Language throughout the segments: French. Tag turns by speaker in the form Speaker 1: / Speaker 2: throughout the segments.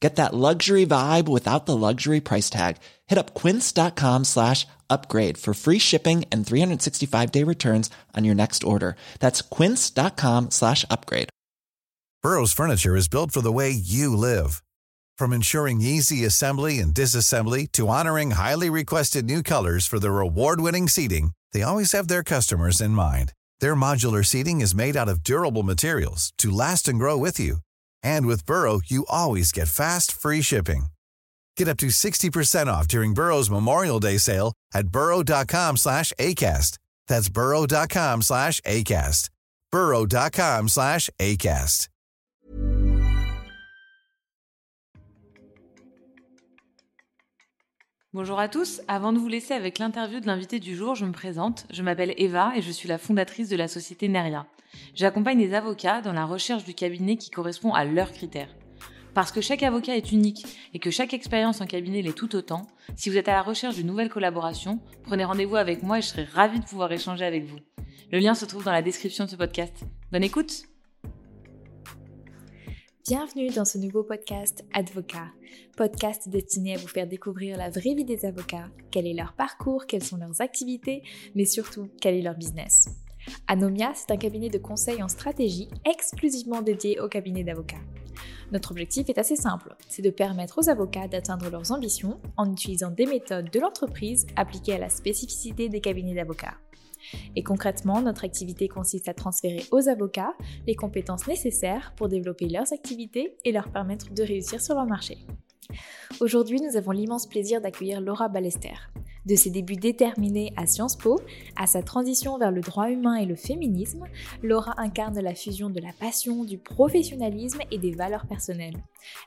Speaker 1: Get that luxury vibe without the luxury price tag. Hit up quince.com slash upgrade for free shipping and 365 day returns on your next order. That's quince.com slash upgrade.
Speaker 2: Burrow's furniture is built for the way you live. From ensuring easy assembly and disassembly to honoring highly requested new colors for their award-winning seating, they always have their customers in mind. Their modular seating is made out of durable materials to last and grow with you. And with Burrow, you always get fast, free shipping. Get up to 60% off during Burrow's Memorial Day sale at burrow.com slash ACAST. That's burrow.com slash ACAST. burrow.com slash ACAST.
Speaker 3: Bonjour à tous. Avant de vous laisser avec l'interview de l'invité du jour, je me présente. Je m'appelle Eva et je suis la fondatrice de la société Neria. J'accompagne les avocats dans la recherche du cabinet qui correspond à leurs critères. Parce que chaque avocat est unique et que chaque expérience en cabinet l'est tout autant, si vous êtes à la recherche d'une nouvelle collaboration, prenez rendez-vous avec moi et je serai ravie de pouvoir échanger avec vous. Le lien se trouve dans la description de ce podcast. Bonne écoute
Speaker 4: Bienvenue dans ce nouveau podcast Advocat, podcast destiné à vous faire découvrir la vraie vie des avocats, quel est leur parcours, quelles sont leurs activités, mais surtout quel est leur business. Anomia, c'est un cabinet de conseil en stratégie exclusivement dédié au cabinet d'avocats. Notre objectif est assez simple, c'est de permettre aux avocats d'atteindre leurs ambitions en utilisant des méthodes de l'entreprise appliquées à la spécificité des cabinets d'avocats. Et concrètement, notre activité consiste à transférer aux avocats les compétences nécessaires pour développer leurs activités et leur permettre de réussir sur leur marché. Aujourd'hui, nous avons l'immense plaisir d'accueillir Laura Ballester. De ses débuts déterminés à Sciences Po, à sa transition vers le droit humain et le féminisme, Laura incarne la fusion de la passion, du professionnalisme et des valeurs personnelles.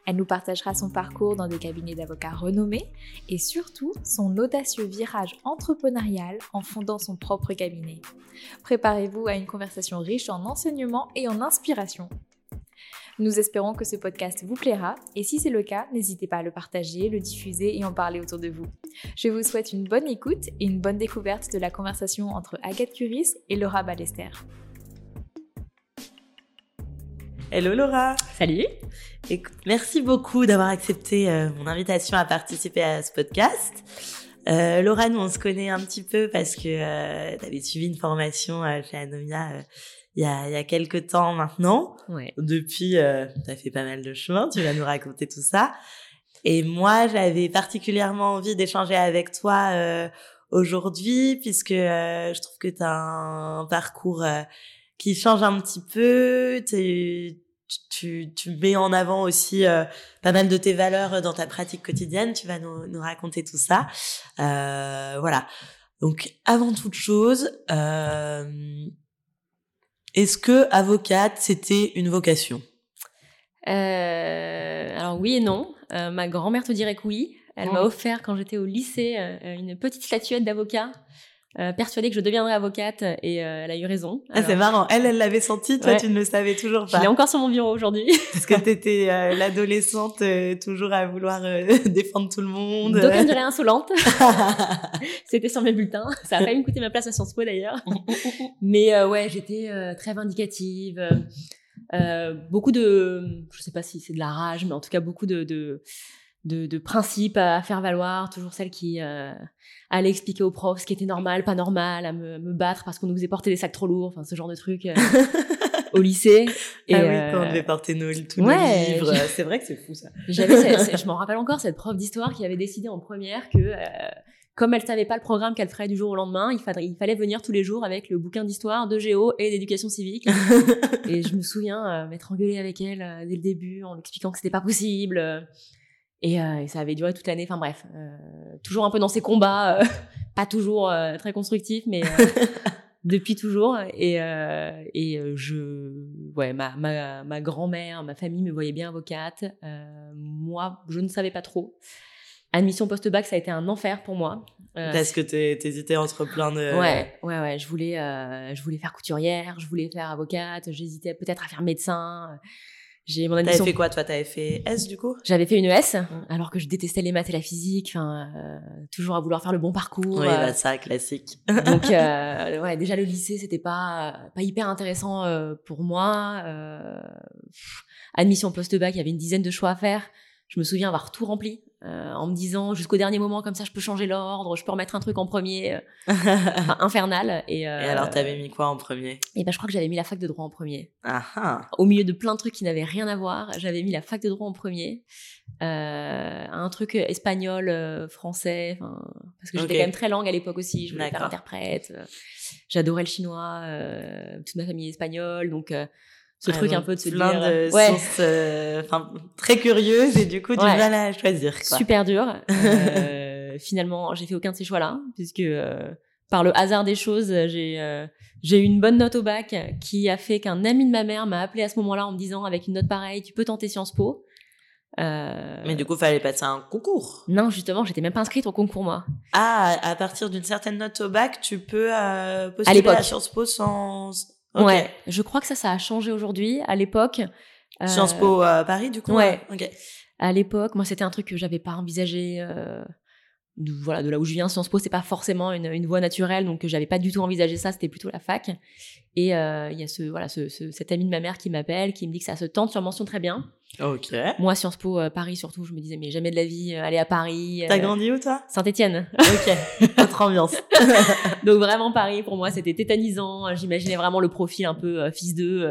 Speaker 4: Elle nous partagera son parcours dans des cabinets d'avocats renommés et surtout son audacieux virage entrepreneurial en fondant son propre cabinet. Préparez-vous à une conversation riche en enseignements et en inspiration. Nous espérons que ce podcast vous plaira et si c'est le cas, n'hésitez pas à le partager, le diffuser et en parler autour de vous. Je vous souhaite une bonne écoute et une bonne découverte de la conversation entre Agathe Curis et Laura Ballester.
Speaker 3: Hello Laura
Speaker 5: Salut
Speaker 3: Écoute, merci beaucoup d'avoir accepté euh, mon invitation à participer à ce podcast. Euh, Laura, nous on se connaît un petit peu parce que euh, tu avais suivi une formation euh, chez Anomia euh, il y a, il y a quelques temps maintenant.
Speaker 5: Ouais.
Speaker 3: Depuis, euh, tu as fait pas mal de chemin, tu vas nous raconter tout ça. Et moi, j'avais particulièrement envie d'échanger avec toi euh, aujourd'hui puisque euh, je trouve que tu as un parcours euh, qui change un petit peu. T'es- Tu, tu mets en avant aussi euh, pas mal de tes valeurs dans ta pratique quotidienne. Tu vas nous, nous raconter tout ça. Euh, voilà. Donc, avant toute chose, euh, est-ce que avocate, c'était une vocation?
Speaker 5: Euh, alors oui et non. Euh, ma grand-mère te dirait que oui. Elle m'a
Speaker 3: Oh.
Speaker 5: offert quand j'étais au lycée euh, une petite statuette d'avocat, euh, persuadée que je deviendrais avocate et euh, elle a eu raison.
Speaker 3: Ah, c'est marrant. Elle, elle l'avait senti. Toi,
Speaker 5: Ouais.
Speaker 3: tu ne le savais toujours
Speaker 5: Je
Speaker 3: pas.
Speaker 5: l'ai encore sur mon bureau aujourd'hui.
Speaker 3: Parce que t'étais euh, l'adolescente euh, toujours à vouloir euh, défendre tout le monde.
Speaker 5: D'aucuns diraient insolente. C'était sur mes bulletins. Ça a failli me coûter ma place à Sciences Po d'ailleurs. Mais euh, ouais, j'étais euh, très vindicative. beaucoup de, je sais pas si c'est de la rage, mais en tout cas beaucoup de de, de, de principes à faire valoir. Toujours celle qui euh, allait expliquer aux profs ce qui était normal, pas normal, à me, me battre parce qu'on nous faisait porter des sacs trop lourds, enfin ce genre de trucs. euh. au lycée.
Speaker 3: Et ah oui, quand on devait porter nos, tous nos livres. C'est vrai que c'est fou ça.
Speaker 5: J'avais, je m'en rappelle encore cette prof d'histoire qui avait décidé en première que comme elle savait pas le programme qu'elle ferait du jour au lendemain, il, fallait, il fallait venir tous les jours avec le bouquin d'histoire, de géo et d'éducation civique. et je me souviens euh, m'être engueulée avec elle euh, dès le début en expliquant que c'était pas possible. Euh, et, ça avait duré toute l'année. Enfin bref, toujours un peu dans ces combats, pas toujours très constructifs, mais depuis toujours. Et, et je, ouais, ma, ma, ma grand-mère, ma famille me voyait bien avocate. moi, je ne savais pas trop. Admission post-bac, ça a été un enfer pour moi.
Speaker 3: Euh, Parce que t'hésitais entre plein de...
Speaker 5: Ouais, ouais, ouais. Je voulais, euh, je voulais faire couturière, je voulais faire avocate, j'hésitais peut-être à faire médecin.
Speaker 3: J'ai mon admission... T'avais fait quoi, toi? T'avais fait S, du coup?
Speaker 5: J'avais fait une ES, mm. alors que je détestais les maths et la physique. Enfin, euh, toujours à vouloir faire le bon parcours.
Speaker 3: Oui, bah, ça, classique.
Speaker 5: Donc, ouais, déjà le lycée, c'était pas pas hyper intéressant pour moi. admission post-bac, il y avait une dizaine de choix à faire. Je me souviens avoir tout rempli euh, en me disant jusqu'au dernier moment comme ça je peux changer l'ordre, je peux remettre un truc en premier, euh, infernal. Et,
Speaker 3: euh, et alors t'avais mis quoi en premier?
Speaker 5: Et ben je crois que j'avais mis la fac de droit en premier. Au milieu de plein de trucs qui n'avaient rien à voir, j'avais mis la fac de droit en premier. un truc espagnol, français, parce que j'étais quand même très langue à l'époque aussi. Je voulais faire interprète. J'adorais le chinois, toute ma famille est espagnole, donc ce truc un peu de se
Speaker 3: plein
Speaker 5: dire
Speaker 3: de ouais. euh, très curieuse et du coup du mal à choisir quoi.
Speaker 5: super dur euh, finalement j'ai fait aucun de ces choix là puisque euh, par le hasard des choses j'ai euh, j'ai eu une bonne note au bac qui a fait qu'un ami de ma mère m'a appelé à ce moment-là en me disant avec une note pareille tu peux tenter Sciences Po
Speaker 3: mais du coup, fallait passer un concours.
Speaker 5: Non, justement, j'étais même pas inscrite au concours moi.
Speaker 3: Ah, à partir d'une certaine note au bac, tu peux postuler à, à Sciences Po sans
Speaker 5: Ouais, je crois que ça, ça a changé aujourd'hui. À l'époque.
Speaker 3: Euh... Sciences Po à Paris, du coup.
Speaker 5: Ouais. Ok. À l'époque, moi, c'était un truc que j'avais pas envisagé. Euh, de, voilà, de là où je viens, Sciences Po, c'est pas forcément une, une voie naturelle, donc j'avais pas du tout envisagé ça. C'était plutôt la fac. Et euh, il y a ce, voilà, ce, ce, cet ami de ma mère qui m'appelle, qui me dit que ça se tente sur mention très bien.
Speaker 3: Ok.
Speaker 5: Moi, Sciences Po euh, Paris surtout, je me disais mais jamais de la vie euh, aller à Paris.
Speaker 3: T'as grandi où toi?
Speaker 5: Saint-Étienne.
Speaker 3: Ok. Autre ambiance.
Speaker 5: Donc vraiment Paris pour moi c'était tétanisant. J'imaginais vraiment le profil un peu fils d'eux.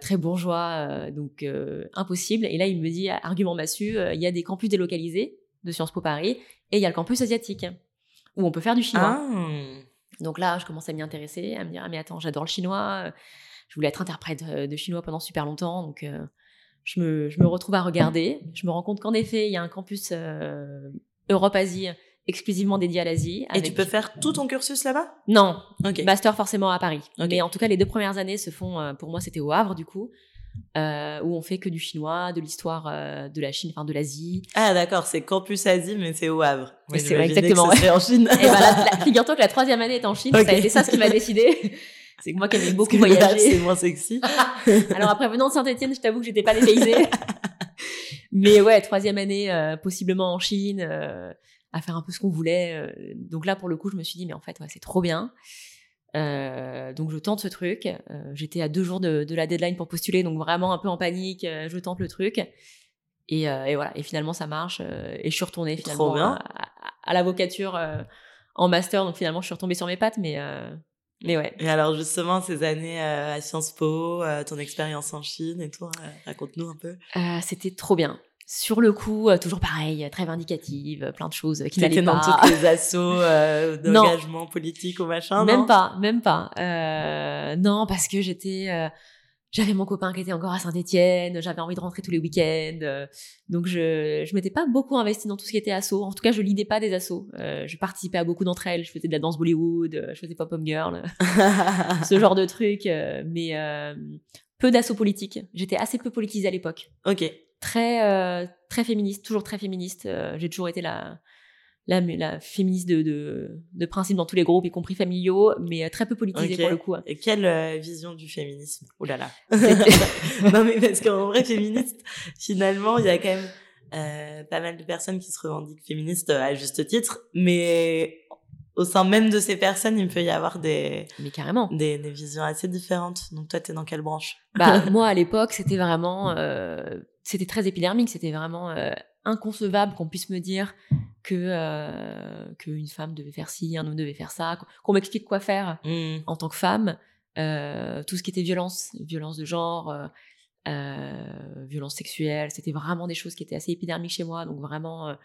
Speaker 5: très bourgeois, donc impossible. Et là, il me dit, argument massu, il y a des campus délocalisés de Sciences Po Paris et il y a le campus asiatique où on peut faire du chinois.
Speaker 3: Ah.
Speaker 5: Donc là, je commence à m'y intéresser, à me dire, ah, mais attends, j'adore le chinois. Je voulais être interprète de chinois pendant super longtemps, donc je me, je me retrouve à regarder. Je me rends compte qu'en effet, il y a un campus euh, Europe-Asie exclusivement dédié à l'Asie.
Speaker 3: Et tu peux faire tout ton cursus là-bas?
Speaker 5: Non, master forcément à Paris. Mais en tout cas, les deux premières années se font, euh, pour moi, c'était au Havre du coup, euh, où on fait que du chinois, de l'histoire euh, de la Chine, enfin de l'Asie.
Speaker 3: Ah d'accord, c'est campus Asie, mais c'est au Havre.
Speaker 5: Mais c'est exactement.
Speaker 3: C'est en Chine.
Speaker 5: Et ben, figure-toi que la troisième année est en Chine. Ça a été ça ce qui m'a décidé. C'est que moi qui aimais beaucoup voyager.
Speaker 3: C'est moins sexy.
Speaker 5: Alors après venant de Saint-Etienne, je t'avoue que j'étais pas dépaysée. Mais ouais, troisième année, euh, possiblement en Chine, euh, à faire un peu ce qu'on voulait. Euh. donc là, pour le coup, je me suis dit, mais en fait, ouais, c'est trop bien. donc je tente ce truc. J'étais à deux jours de, de, la deadline pour postuler, donc vraiment un peu en panique. je tente le truc. Et, et, voilà. Et finalement, ça marche. et je suis retournée finalement à, à, à l'avocature en master. Donc finalement, je suis retombée sur mes pattes, mais mais ouais.
Speaker 3: Et alors justement, ces années euh, à Sciences Po, euh, ton expérience en Chine et tout, euh, raconte-nous un peu.
Speaker 5: C'était trop bien. Sur le coup, toujours pareil, très vindicative, plein de choses qui n'allaient pas.
Speaker 3: dans toutes les assauts d'engagement politique ou machin,
Speaker 5: Même pas, même pas. non, parce que j'étais j'avais mon copain qui était encore à Saint-Etienne, j'avais envie de rentrer tous les week-ends. Euh, donc je je m'étais pas beaucoup investi dans tout ce qui était assaut. En tout cas, je lidais pas des assauts. Euh, je participais à beaucoup d'entre elles. Je faisais de la danse Bollywood, euh, je faisais pop-up girl, ce genre de trucs. mais peu d'assauts politiques. J'étais assez peu politisée à l'époque.
Speaker 3: Ok.
Speaker 5: Très très féministe, toujours très féministe. J'ai toujours été la la, la féministe de, de, de, principe dans tous les groupes, y compris familiaux, mais euh, très peu politisée pour le coup. Hein.
Speaker 3: Et quelle euh, vision du féminisme? Oh là là Non mais parce qu'en vrai, féministe, finalement, il y a quand même euh, pas mal de personnes qui se revendiquent féministes à juste titre, mais au sein même de ces personnes, il peut y avoir des,
Speaker 5: mais carrément.
Speaker 3: des, des visions assez différentes. Donc toi, t'es dans quelle branche?
Speaker 5: Bah moi, à l'époque, c'était vraiment, euh, c'était très épidermique. C'était vraiment euh, inconcevable qu'on puisse me dire que euh, qu'une femme devait faire ci, un homme devait faire ça, qu'on m'explique quoi faire
Speaker 3: mmh.
Speaker 5: en tant que femme. euh, tout ce qui était violence, violence de genre, euh, violence sexuelle, c'était vraiment des choses qui étaient assez épidermiques chez moi, donc vraiment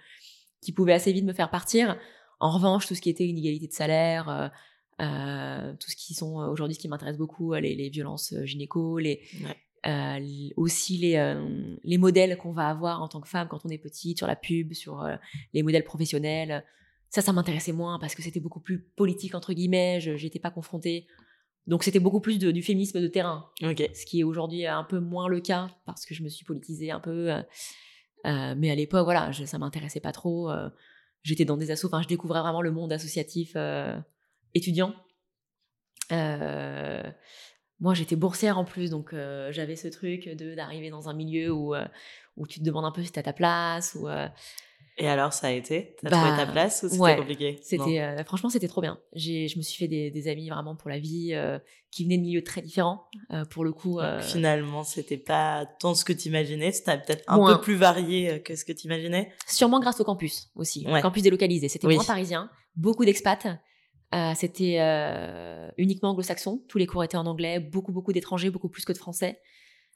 Speaker 5: qui pouvaient assez vite me faire partir. En revanche, tout ce qui était inégalité de salaire, tout ce qui sont aujourd'hui ce qui m'intéresse beaucoup, les, les violences gynéco, les
Speaker 3: Ouais.
Speaker 5: Euh, aussi les, euh, les modèles qu'on va avoir en tant que femme quand on est petite, sur la pub, sur euh, les modèles professionnels. Ça, ça m'intéressait moins parce que c'était beaucoup plus politique, entre guillemets, je j'étais pas confrontée. Donc c'était beaucoup plus de- du féminisme de terrain, ce qui est aujourd'hui un peu moins le cas parce que je me suis politisée un peu. mais à l'époque, voilà, je, ça m'intéressait pas trop. J'étais dans des assos, enfin, je découvrais vraiment le monde associatif étudiant. Euh, moi, j'étais boursière en plus, donc euh, j'avais ce truc de d'arriver dans un milieu où, euh, où tu te demandes un peu si t'as ta place. Ou, euh,
Speaker 3: Et alors, ça a été? T'as
Speaker 5: Bah,
Speaker 3: trouvé ta place ou c'était
Speaker 5: ouais,
Speaker 3: compliqué?
Speaker 5: C'était franchement c'était trop bien. J'ai je me suis fait des, des amis vraiment pour la vie qui venaient de milieux très différents pour le coup.
Speaker 3: Donc, Finalement, c'était pas tant ce que tu imaginais, c'était peut-être un
Speaker 5: Moins.
Speaker 3: peu plus varié que ce que tu imaginais.
Speaker 5: Sûrement grâce au campus aussi,
Speaker 3: Ouais.
Speaker 5: campus délocalisé. C'était
Speaker 3: Oui.
Speaker 5: moins parisien, beaucoup d'expats. Euh, c'était euh, uniquement anglo-saxon. Tous les cours étaient en anglais, beaucoup beaucoup d'étrangers, beaucoup plus que de français.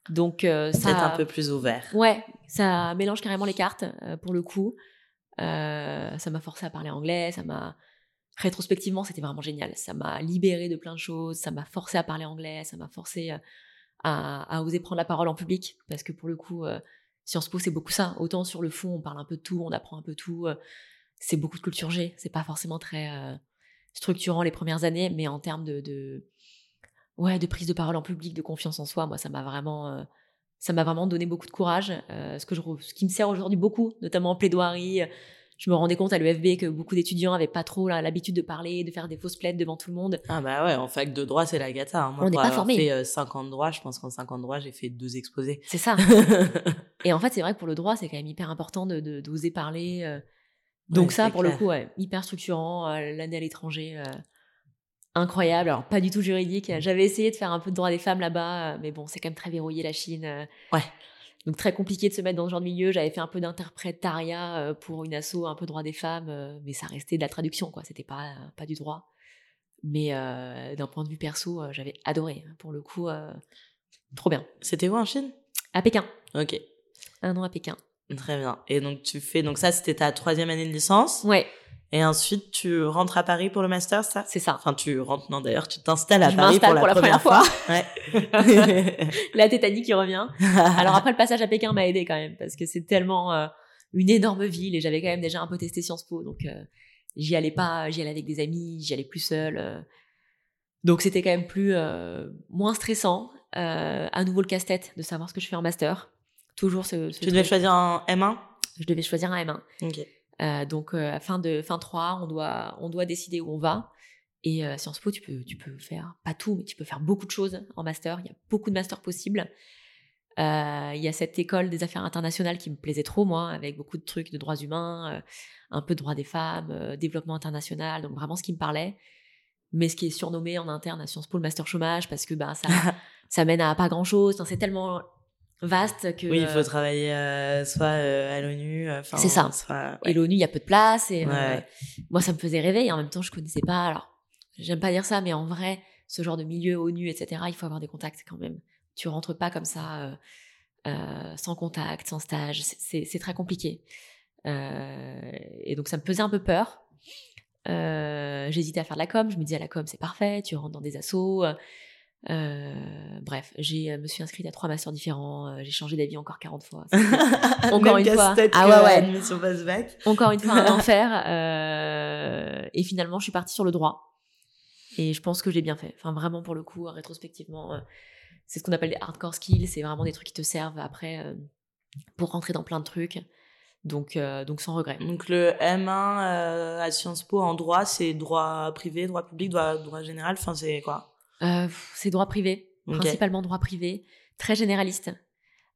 Speaker 5: Donc euh, ça
Speaker 3: Peut-être un peu plus ouvert.
Speaker 5: Ouais, ça mélange carrément les cartes pour le coup. Ça m'a forcé à parler anglais, ça m'a rétrospectivement c'était vraiment génial. Ça m'a libéré de plein de choses, ça m'a forcé à parler anglais, ça m'a forcé à, à oser prendre la parole en public parce que pour le coup Sciences Po c'est beaucoup ça. Autant sur le fond on parle un peu de tout, on apprend un peu tout. c'est beaucoup de culture G, c'est pas forcément très structurant les premières années, mais en termes de, de ouais de prise de parole en public, de confiance en soi, moi ça m'a vraiment euh, ça m'a vraiment donné beaucoup de courage, euh, ce, que je, ce qui me sert aujourd'hui beaucoup, notamment en plaidoirie. Je me rendais compte à l'UFB que beaucoup d'étudiants avaient pas trop l'habitude de parler, de faire des fausses plaides devant tout le monde.
Speaker 3: Ah bah ouais, en fac de droit, c'est la gata. hein. Moi,
Speaker 5: On n'est pas formé.
Speaker 3: fait euh, 5 ans de droit, je pense qu'en 5 ans de droit, j'ai fait deux exposés.
Speaker 5: C'est ça. Et en fait, c'est vrai que pour le droit, c'est quand même hyper important de de- d'oser parler. Donc
Speaker 3: Ouais,
Speaker 5: ça, pour
Speaker 3: clair.
Speaker 5: le coup, ouais, hyper structurant. euh, L'année à l'étranger, euh, incroyable. Alors pas du tout juridique. J'avais essayé de faire un peu de droit des femmes là-bas, euh, mais bon, c'est quand même très verrouillé la Chine.
Speaker 3: Ouais.
Speaker 5: Donc très compliqué de se mettre dans ce genre de milieu. J'avais fait un peu d'interprétariat pour une asso, un peu droit des femmes, mais ça restait de la traduction, quoi. C'était pas pas du droit. Mais d'un point de vue perso, j'avais adoré. Pour le coup, trop bien.
Speaker 3: C'était où en Chine?
Speaker 5: À Pékin,
Speaker 3: Ok,
Speaker 5: un an à Pékin.
Speaker 3: Très bien. Et donc tu fais, donc ça c'était ta troisième année de licence.
Speaker 5: Ouais,
Speaker 3: Et ensuite tu rentres à Paris pour le master, ça?
Speaker 5: C'est ça.
Speaker 3: Enfin tu rentres, non d'ailleurs, tu t'installes à
Speaker 5: Je
Speaker 3: Paris pour
Speaker 5: pour la
Speaker 3: première,
Speaker 5: première
Speaker 3: fois. Ouais.
Speaker 5: la tétanie qui revient. Alors après le passage à Pékin m'a aidé quand même parce que c'est tellement euh, une énorme ville et j'avais quand même déjà un peu testé Sciences Po donc euh, j'y allais pas, j'y allais avec des amis, j'y allais plus seule. euh. donc c'était quand même plus moins stressant. À nouveau le casse-tête de savoir ce que je fais en master. Toujours ce, ce
Speaker 3: tu devais
Speaker 5: truc.
Speaker 3: choisir un M1
Speaker 5: je devais choisir un M1.
Speaker 3: Ok.
Speaker 5: Euh, donc euh, à fin de fin 3, on doit on doit décider où on va. Et euh, Sciences Po, tu peux tu peux faire pas tout, mais tu peux faire beaucoup de choses en master. Il y a beaucoup de masters possibles. Euh, Il y a cette école des affaires internationales qui me plaisait trop moi, avec beaucoup de trucs de droits humains, euh, un peu de droits des femmes, euh, développement international, donc vraiment ce qui me parlait. Mais ce qui est surnommé en interne à Sciences Po le master chômage parce que bah ça ça mène à pas grand chose. c'est tellement vaste que
Speaker 3: Oui, il
Speaker 5: euh,
Speaker 3: faut travailler euh, soit euh, à l'ONU, euh, enfin,
Speaker 5: C'est ça.
Speaker 3: soit-
Speaker 5: Et l'ONU, il y a peu de place. Et euh,
Speaker 3: Ouais.
Speaker 5: moi, ça me faisait rêver. Et en même temps, je connaissais pas. Alors, j'aime pas dire ça, mais en vrai, ce genre de milieu ONU, etc., il faut avoir des contacts quand même. Tu rentres pas comme ça, euh, euh, sans contact, sans stage. C'est- très compliqué. Euh, et donc, ça me faisait un peu peur. Euh, J'hésitais à faire de la com. Je me disais, la com, c'est parfait. Tu rentres dans des assos. Euh, bref, j'ai euh, me suis inscrite à trois masters différents. euh, j'ai changé d'avis encore 40 fois. Encore
Speaker 3: Même
Speaker 5: une fois. Ah ouais, ouais. Encore une fois, un enfer. euh, et finalement, je suis partie sur le droit. Et je pense que j'ai bien fait. Enfin, vraiment, pour le coup, rétrospectivement, euh, c'est ce qu'on appelle des hardcore skills. C'est vraiment des trucs qui te servent après euh, pour rentrer dans plein de trucs. Donc, euh, donc sans regret.
Speaker 3: Donc le M1 euh, à Sciences Po en droit, c'est droit privé, droit public, droit, droit général, enfin c'est quoi?
Speaker 5: Euh, c'est droit privé, principalement droit privé, très généraliste,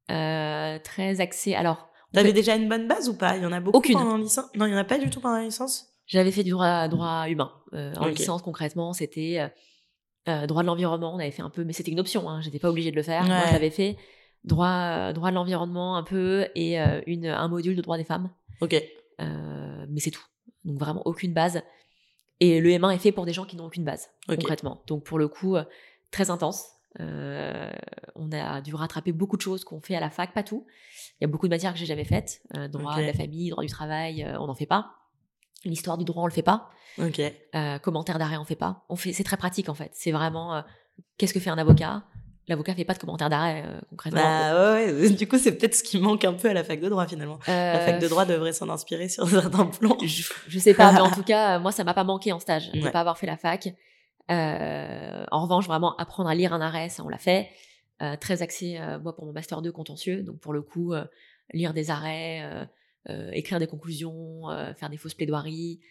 Speaker 5: euh, très axé. Alors,
Speaker 3: T'avais déjà une bonne base ou pas? Il y en a beaucoup
Speaker 5: Aucune.
Speaker 3: pendant la licence? Non, il y en a pas du tout pendant la licence?
Speaker 5: J'avais fait du droit, droit humain. Euh, en licence, concrètement, c'était droit de l'environnement. On avait fait un peu, mais c'était une option. Hein, J'étais pas obligée de le faire. Moi,
Speaker 3: Ouais.
Speaker 5: je l'avais fait. Droit, droit de l'environnement un peu et une, un module de droit des femmes.
Speaker 3: Ok.
Speaker 5: Mais c'est tout. Donc vraiment aucune base. Et le M1 est fait pour des gens qui n'ont aucune base, concrètement. Donc pour le coup, euh, très intense. Euh, on a dû rattraper beaucoup de choses qu'on fait à la fac, pas tout. Il y a beaucoup de matières que j'ai jamais faites. Euh, droit de la famille, droit du travail, euh, on n'en fait pas. L'histoire du droit, on le fait pas. Commentaire d'arrêt, on fait pas. On fait, c'est très pratique en fait. C'est vraiment qu'est-ce que fait un avocat? L'avocat fait pas de commentaire d'arrêt euh, concrètement.
Speaker 3: Bah ouais. Du coup, c'est peut-être ce qui manque un peu à la fac de droit finalement. La
Speaker 5: Euh,
Speaker 3: fac de droit devrait s'en inspirer sur certains plans.
Speaker 5: je, je sais pas, mais en tout cas, moi, ça m'a pas manqué en stage de
Speaker 3: Ouais.
Speaker 5: pas avoir fait la fac. Euh, en revanche, vraiment apprendre à lire un arrêt, ça on l'a fait. Très axé, moi, pour mon master 2 contentieux. Donc, pour le coup, lire des arrêts, écrire des conclusions, faire des fausses plaidoiries,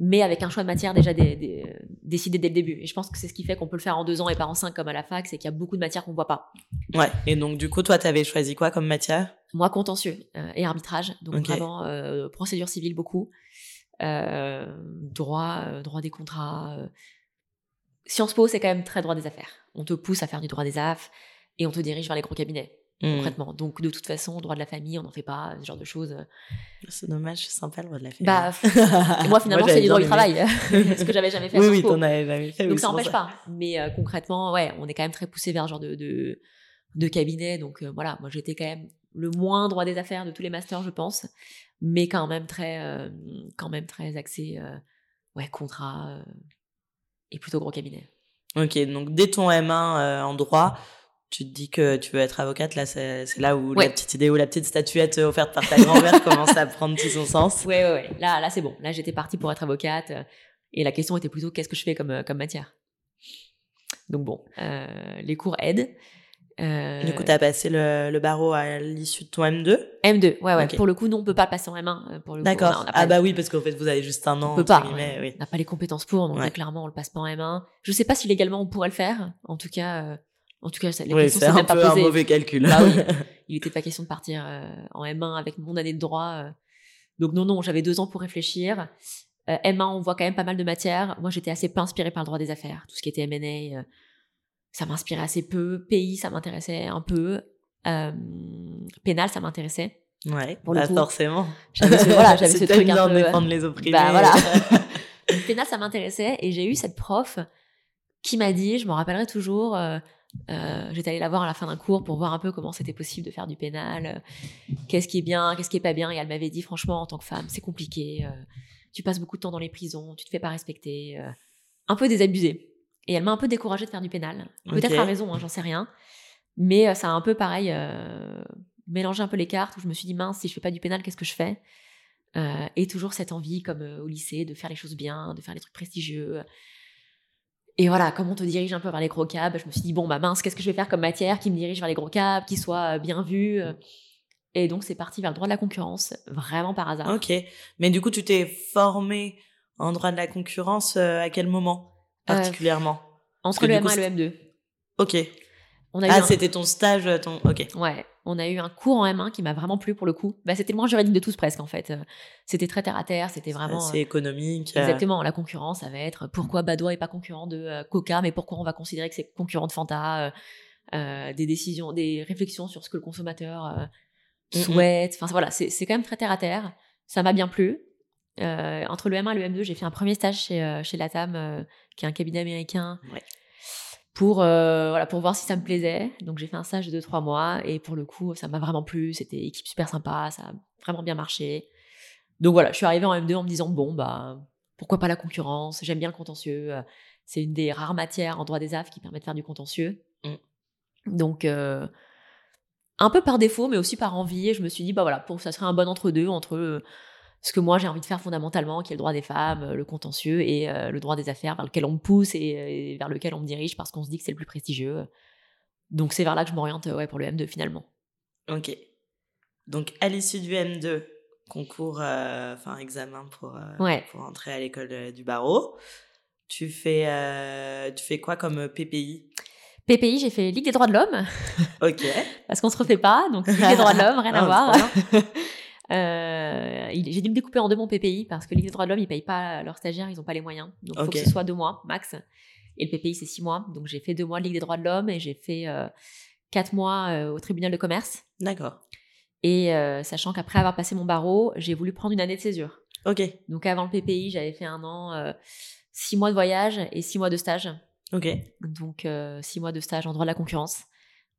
Speaker 5: mais avec un choix de matière déjà dé- dé- décidé dès le début. Et je pense que c'est ce qui fait qu'on peut le faire en deux ans et pas en cinq comme à la fac, c'est qu'il y a beaucoup de matières qu'on voit pas.
Speaker 3: Ouais. Et donc, du coup, toi, t'avais choisi quoi comme matière?
Speaker 5: Moi, contentieux euh, et arbitrage, donc
Speaker 3: Ok.
Speaker 5: vraiment euh, procédure civile beaucoup, euh, droit, droit des contrats. Sciences Po, c'est quand même très droit des affaires. On te pousse à faire du droit des affaires et on te dirige vers les gros cabinets,
Speaker 3: Hmm.
Speaker 5: concrètement. Donc, de toute façon, droit de la famille, on n'en fait pas, ce genre de choses.
Speaker 3: C'est dommage, c'est sympa le droit de la famille.
Speaker 5: Bah, moi, finalement, c'est du droit du travail, ce que j'avais jamais fait
Speaker 3: Oui, oui, t'en avais jamais fait.
Speaker 5: Donc ça n'empêche pas. Mais euh, concrètement, ouais, on est quand même très poussé vers ce genre de, de, de cabinet. Donc euh, voilà, moi j'étais quand même le moins droit des affaires de tous les masters, je pense, mais quand même très, euh, quand même très axé, euh, ouais, contrat euh, et plutôt gros cabinet.
Speaker 3: Ok, donc dès ton M1 euh, en droit, tu te dis que tu veux être avocate. Là, c'est là où
Speaker 5: Ouais.
Speaker 3: la petite idée ou la petite statuette offerte par ta grand-mère commence à prendre tout son sens.
Speaker 5: Ouais, ouais, ouais. Là, là c'est bon. Là, j'étais partie pour être avocate euh, et la question était plutôt qu'est-ce que je fais comme, euh, comme matière? Donc bon, euh, les cours aident. Euh,
Speaker 3: Du coup, t'as passé le, le barreau à l'issue de ton M2
Speaker 5: M2, ouais, ouais. Pour le coup, non, on peut pas le passer en M1. euh, Pour le coup. On a-
Speaker 3: D'accord. Ah bah oui, parce qu'en fait, vous avez juste un an.
Speaker 5: on peut pas.
Speaker 3: guillemets,
Speaker 5: ouais.
Speaker 3: oui.
Speaker 5: On n'a pas les compétences pour, donc
Speaker 3: Ouais.
Speaker 5: clairement, on le passe pas en M1. Je sais pas si légalement on pourrait le faire. En tout cas, euh, en tout cas, ça, les
Speaker 3: Oui,
Speaker 5: même pas
Speaker 3: peu un mauvais calcul.
Speaker 5: Bah oui. Il était pas question de partir euh, en M1 avec mon année de droit. euh. Donc non, non, j'avais deux ans pour réfléchir. Euh, M1, on voit quand même pas mal de matières. Moi, j'étais assez peu inspirée par le droit des affaires. Tout ce qui était M&A, ça m'inspirait assez peu. Pays, ça m'intéressait un peu. Pénal, ça m'intéressait.
Speaker 3: Ouais,
Speaker 5: Pour le
Speaker 3: bah
Speaker 5: coup,
Speaker 3: forcément.
Speaker 5: J'avais ce, voilà, j'avais ce truc un peu.
Speaker 3: défendre les opprimés.
Speaker 5: Bah voilà. Pénal, ça m'intéressait et j'ai eu cette prof qui m'a dit, je m'en rappellerai toujours, euh, j'étais allée la voir à la fin d'un cours pour voir un peu comment c'était possible de faire du pénal, euh, qu'est-ce qui est bien, qu'est-ce qui est pas bien, et elle m'avait dit, franchement, en tant que femme, c'est compliqué, euh, tu passes beaucoup de temps dans les prisons, tu te fais pas respecter, un peu désabusé. Et elle m'a un peu découragée de faire du pénal. Peut-être à raison, hein, j'en sais rien. Mais ça a un peu pareil, mélangé un peu les cartes où je me suis dit, mince, si je fais pas du pénal, qu'est-ce que je fais? Et toujours cette envie, comme au lycée, de faire les choses bien, de faire les trucs prestigieux. Et voilà, comme on te dirige un peu vers les gros cabs, je me suis dit, bon, bah mince, qu'est-ce que je vais faire comme matière qui me dirige vers les gros cabs, qui soit euh, bien vu euh. Et donc, c'est parti vers le droit de la concurrence, vraiment par hasard.
Speaker 3: Ok. Mais du coup, tu t'es formé en droit de la concurrence euh, à quel moment
Speaker 5: Euh,
Speaker 3: particulièrement?
Speaker 5: Entre
Speaker 3: que
Speaker 5: le
Speaker 3: du coup,
Speaker 5: M1 et le M2.
Speaker 3: Ok.
Speaker 5: On a eu
Speaker 3: Ah,
Speaker 5: un-
Speaker 3: c'était ton stage, euh, ton. Ok.
Speaker 5: Ouais, on a eu un cours en M1 qui m'a vraiment plu pour le coup. Bah, c'était le moins juridique de tous presque en fait. C'était très terre à terre, c'était vraiment.
Speaker 3: C'est économique.
Speaker 5: euh,
Speaker 3: euh,
Speaker 5: Exactement, la concurrence, ça va être pourquoi Badois est pas concurrent de euh, Coca, mais pourquoi on va considérer que c'est concurrent de Fanta, euh, des décisions, des réflexions sur ce que le consommateur euh,
Speaker 3: Mhm.
Speaker 5: souhaite. Enfin voilà, c'est quand même très terre à terre. Ça m'a bien plu. Euh, entre le M1 et le M2, j'ai fait un premier stage chez, chez Latam, qui est un cabinet américain,
Speaker 3: Ouais.
Speaker 5: Pour, euh, voilà, pour voir si ça me plaisait. Donc j'ai fait un stage de 2-3 mois et pour le coup, ça m'a vraiment plu. C'était équipe super sympa, ça a vraiment bien marché. Donc voilà, je suis arrivée en M2 en me disant, bon, bah, pourquoi pas la concurrence? J'aime bien le contentieux. C'est une des rares matières en droit des AF qui permet de faire du contentieux.
Speaker 3: Mm.
Speaker 5: Donc, euh, un peu par défaut, mais aussi par envie. Et je me suis dit, bah voilà, pour, ça serait un bon entre-deux entre euh, ce que moi j'ai envie de faire fondamentalement, qui est le droit des femmes, euh, le contentieux, et euh, le droit des affaires vers lequel on me pousse et, et vers lequel on me dirige parce qu'on se dit que c'est le plus prestigieux. Donc, c'est vers là que je m'oriente ouais, pour le M2 finalement.
Speaker 3: Ok. Donc, à l'issue du M2, concours, euh, enfin, examen pour, euh,
Speaker 5: Ouais.
Speaker 3: pour entrer à l'école euh, du barreau, tu fais, euh, tu fais quoi comme PPI
Speaker 5: PPI, j'ai fait Ligue des droits de l'homme.
Speaker 3: Ok.
Speaker 5: parce qu'on se refait pas, donc Ligue des droits de l'homme, rien à
Speaker 3: Ah,
Speaker 5: voir. Euh, j'ai dû me découper en deux mon PPI parce que Ligue des droits de l'homme, ils payent pas leurs stagiaires, ils ont pas les moyens. Donc il faut que ce soit deux mois max. Et le PPI, c'est six mois. Donc j'ai fait deux mois de Ligue des droits de l'homme et j'ai fait euh, quatre mois euh, au tribunal de commerce.
Speaker 3: D'accord.
Speaker 5: Et sachant qu'après avoir passé mon barreau, j'ai voulu prendre une année de césure.
Speaker 3: Ok.
Speaker 5: Donc avant le PPI, j'avais fait un an, six mois de voyage et six mois de stage.
Speaker 3: Ok.
Speaker 5: Donc, six mois de stage en droit de la concurrence.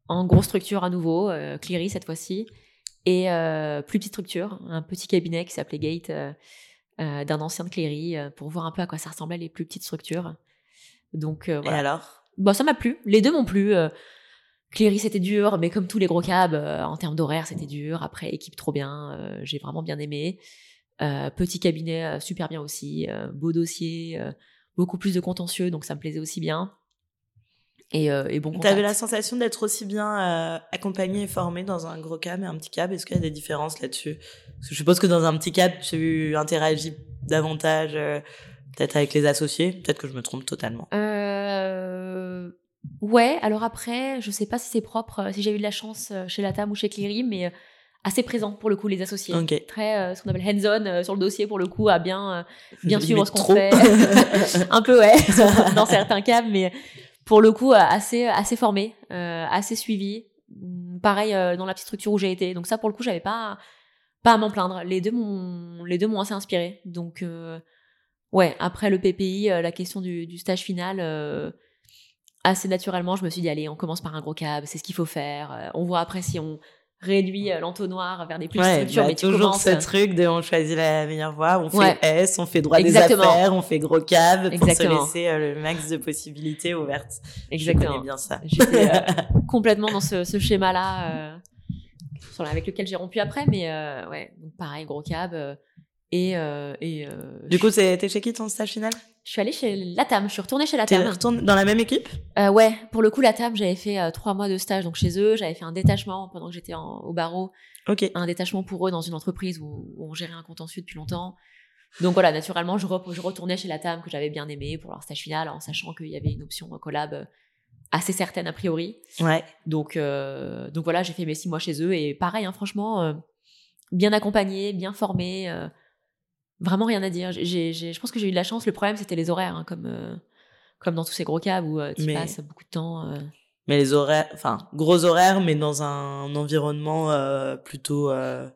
Speaker 5: En grosse structure à nouveau, euh, Cleary cette fois-ci. Et euh, plus petite structure, un petit cabinet qui s'appelait Gate euh, euh, d'un ancien de euh, pour voir un peu à quoi ça ressemblait les plus petites structures. Donc,
Speaker 3: Et
Speaker 5: voilà.
Speaker 3: alors?
Speaker 5: Bon, ça m'a plu. Les deux m'ont plu. Cleary, c'était dur, mais comme tous les gros cabs, euh, en termes d'horaire, c'était dur. Après, équipe trop bien. euh, J'ai vraiment bien aimé. Euh, petit cabinet, super bien aussi. beau dossier, beaucoup plus de contentieux, donc ça me plaisait aussi bien. Et, euh, et bon contact.
Speaker 3: T'avais la sensation d'être aussi bien euh, accompagné et formé dans un gros cab et un petit cab. Est-ce qu'il y a des différences là-dessus? Parce que je suppose que dans un petit cab, tu interagis davantage euh, peut-être avec les associés. Peut-être que je me trompe totalement.
Speaker 5: Euh, Ouais, alors après, je sais pas si c'est propre, euh, si j'ai eu de la chance chez Latam ou chez Cleary, mais assez présent pour le coup, les associés.
Speaker 3: Ok.
Speaker 5: Très, euh, ce qu'on appelle hands-on euh, sur le dossier pour le coup, à bien, euh, bien suivre ce qu'on
Speaker 3: trop.
Speaker 5: fait. un peu, ouais, dans certains cas, mais pour le coup, euh, assez, assez formé, euh, assez suivi. Hum, Pareil euh, dans la petite structure où j'ai été. Donc ça, pour le coup, j'avais pas, pas à m'en plaindre. Les deux m'ont, les deux m'ont assez inspiré. Donc, ouais, après le PPI, la question du, du stage final, assez naturellement, je me suis dit, allez, on commence par un gros cab, c'est ce qu'il faut faire. On voit après si on réduit euh, l'entonnoir vers des plus
Speaker 3: Ouais,
Speaker 5: structures,
Speaker 3: bah,
Speaker 5: mais tu
Speaker 3: toujours
Speaker 5: commences.
Speaker 3: ce truc de on choisit la meilleure voie, on fait. S, on fait droit
Speaker 5: Exactement.
Speaker 3: des affaires, on fait gros cab pour
Speaker 5: Exactement.
Speaker 3: se laisser euh, le max de possibilités ouvertes. Je
Speaker 5: Exactement.
Speaker 3: connais bien ça.
Speaker 5: J'étais euh, complètement dans ce, ce schéma-là, euh, avec lequel j'ai rompu après, mais euh, ouais, donc pareil, gros cab. Euh, et euh, et euh,
Speaker 3: Du coup, t'es chez qui ton stage final?
Speaker 5: Je suis allée chez Latam, je suis retournée chez
Speaker 3: T'es
Speaker 5: Latam.
Speaker 3: retourné dans la même équipe?
Speaker 5: Euh, ouais, pour le coup, Latam, j'avais fait euh, trois mois de stage donc chez eux, j'avais fait un détachement pendant que j'étais au barreau,
Speaker 3: Ok.
Speaker 5: un détachement pour eux dans une entreprise où, où on gérait un contentieux depuis longtemps. Donc voilà, naturellement, je, re- je retournais chez Latam que j'avais bien aimé pour leur stage final, en sachant qu'il y avait une option collab assez certaine a priori.
Speaker 3: Ouais.
Speaker 5: Donc, donc voilà, j'ai fait mes six mois chez eux et pareil, hein, franchement, bien accompagné, bien formé, vraiment rien à dire. J'ai, je pense que j'ai eu de la chance. Le problème, c'était les horaires, hein, comme, euh, comme dans tous ces gros cabs où tu
Speaker 3: Mais-
Speaker 5: passes beaucoup de temps. euh.
Speaker 3: Mais les horaires, enfin, gros horaires, mais dans un environnement euh, plutôt euh,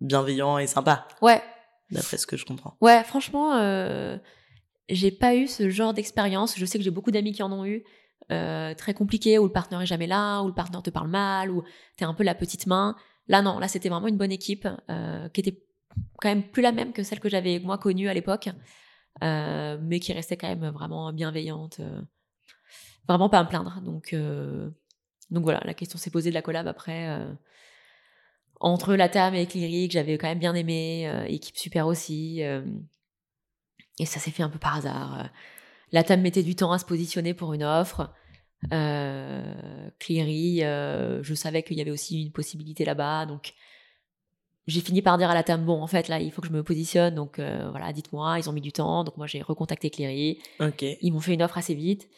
Speaker 3: bienveillant et sympa,
Speaker 5: Ouais,
Speaker 3: d'après ce que je comprends.
Speaker 5: ouais, franchement, euh, j'ai pas eu ce genre d'expérience. Je sais que j'ai beaucoup d'amis qui en ont eu. euh, très compliqué, où le partenaire est jamais là, où le partenaire te parle mal, où t'es un peu la petite main. Là, non, là, c'était vraiment une bonne équipe euh, qui était quand même plus la même que celle que j'avais moi connue à l'époque, euh, mais qui restait quand même vraiment bienveillante. euh, vraiment pas à me plaindre. Donc, euh, donc voilà, la question s'est posée de la collab après. entre la TAM et Cleary, que j'avais quand même bien aimé, équipe super aussi. et ça s'est fait un peu par hasard. La TAM mettait du temps à se positionner pour une offre. Cleary, je savais qu'il y avait aussi une possibilité là-bas, donc j'ai fini par dire à la TAM bon en fait là il faut que je me positionne donc euh, voilà dites-moi ils ont mis du temps donc moi j'ai recontacté Cleary
Speaker 3: Ok.
Speaker 5: ils m'ont fait une offre assez vite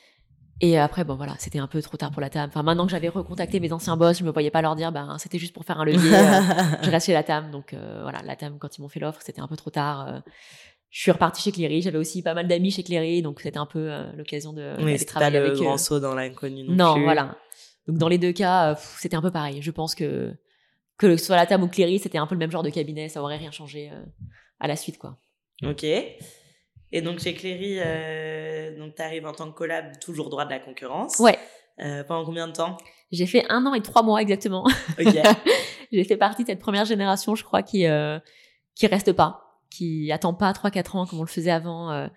Speaker 5: et après bon voilà c'était un peu trop tard pour la TAM enfin maintenant que j'avais recontacté mes anciens boss je me voyais pas leur dire ben c'était juste pour faire un levier euh, je reste chez la TAM donc euh, voilà la TAM quand ils m'ont fait l'offre c'était un peu trop tard euh, je suis repartie chez Cleary j'avais aussi pas mal d'amis chez Cleary donc c'était un peu euh, l'occasion de
Speaker 3: Oui, pas
Speaker 5: travailler
Speaker 3: le
Speaker 5: avec eux
Speaker 3: grand saut dans l'inconnu non,
Speaker 5: non,
Speaker 3: plus.
Speaker 5: voilà. Donc dans les deux cas, euh, c'était un peu pareil. Je pense que que ce soit la TAM ou Cleary, c'était un peu le même genre de cabinet, ça aurait rien changé euh, à la suite, quoi.
Speaker 3: Ok. Et donc chez Cléry, euh, donc t'arrives en tant que collab, toujours droit de la concurrence.
Speaker 5: Ouais,
Speaker 3: Euh, pendant combien de temps?
Speaker 5: J'ai fait un an et trois mois exactement.
Speaker 3: Ok.
Speaker 5: j'ai fait partie de cette première génération, je crois, qui euh, qui reste pas, qui attend pas 3-4 ans comme on le faisait avant.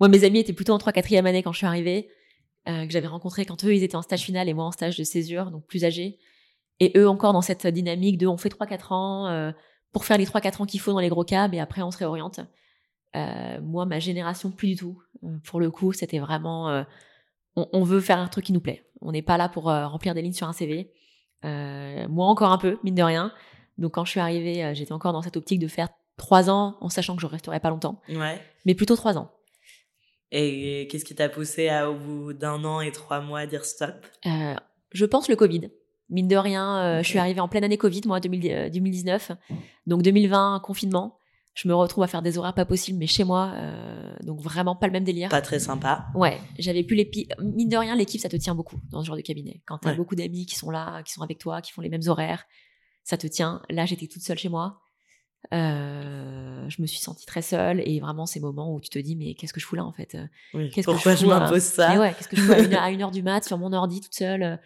Speaker 5: Moi, mes amis étaient plutôt en 3-4e année quand je suis arrivée, que j'avais rencontré quand eux, ils étaient en stage final et moi en stage de césure, donc plus âgés. Et eux encore dans cette dynamique de on fait 3-4 ans euh, pour faire les 3-4 ans qu'il faut dans les gros cabs et après on se réoriente. Euh, moi, ma génération, plus du tout. Euh, pour le coup, c'était vraiment... euh, on, on veut faire un truc qui nous plaît. On n'est pas là pour remplir des lignes sur un CV. Moi encore un peu, mine de rien. Donc quand je suis arrivée, j'étais encore dans cette optique de faire trois ans en sachant que je resterai pas longtemps,
Speaker 3: Ouais.
Speaker 5: mais plutôt trois ans.
Speaker 3: Et qu'est-ce qui t'a poussé à, au bout d'un an et trois mois, à dire stop?
Speaker 5: Euh, je pense le Covid. Mine de rien, euh, je suis arrivée en pleine année Covid, moi, 2000, euh, 2019. Donc 2020, confinement. Je me retrouve à faire des horaires pas possibles, mais chez moi. euh, donc vraiment pas le même délire.
Speaker 3: Pas très sympa.
Speaker 5: Ouais, j'avais plus l'épi. Mine de rien, l'équipe, ça te tient beaucoup dans ce genre de cabinet. Quand t'as
Speaker 3: Ouais.
Speaker 5: beaucoup d'amis qui sont là, qui sont avec toi, qui font les mêmes horaires, ça te tient. Là, j'étais toute seule chez moi. Euh, je me suis sentie très seule et vraiment ces moments où tu te dis mais qu'est-ce que je fous là en fait?
Speaker 3: Oui,
Speaker 5: Qu'est-ce que
Speaker 3: Pourquoi
Speaker 5: je
Speaker 3: je,
Speaker 5: fous, euh,
Speaker 3: m'impose ça?
Speaker 5: Mais ouais, qu'est-ce que je fais à une, heure- à une heure du mat sur mon ordi toute seule?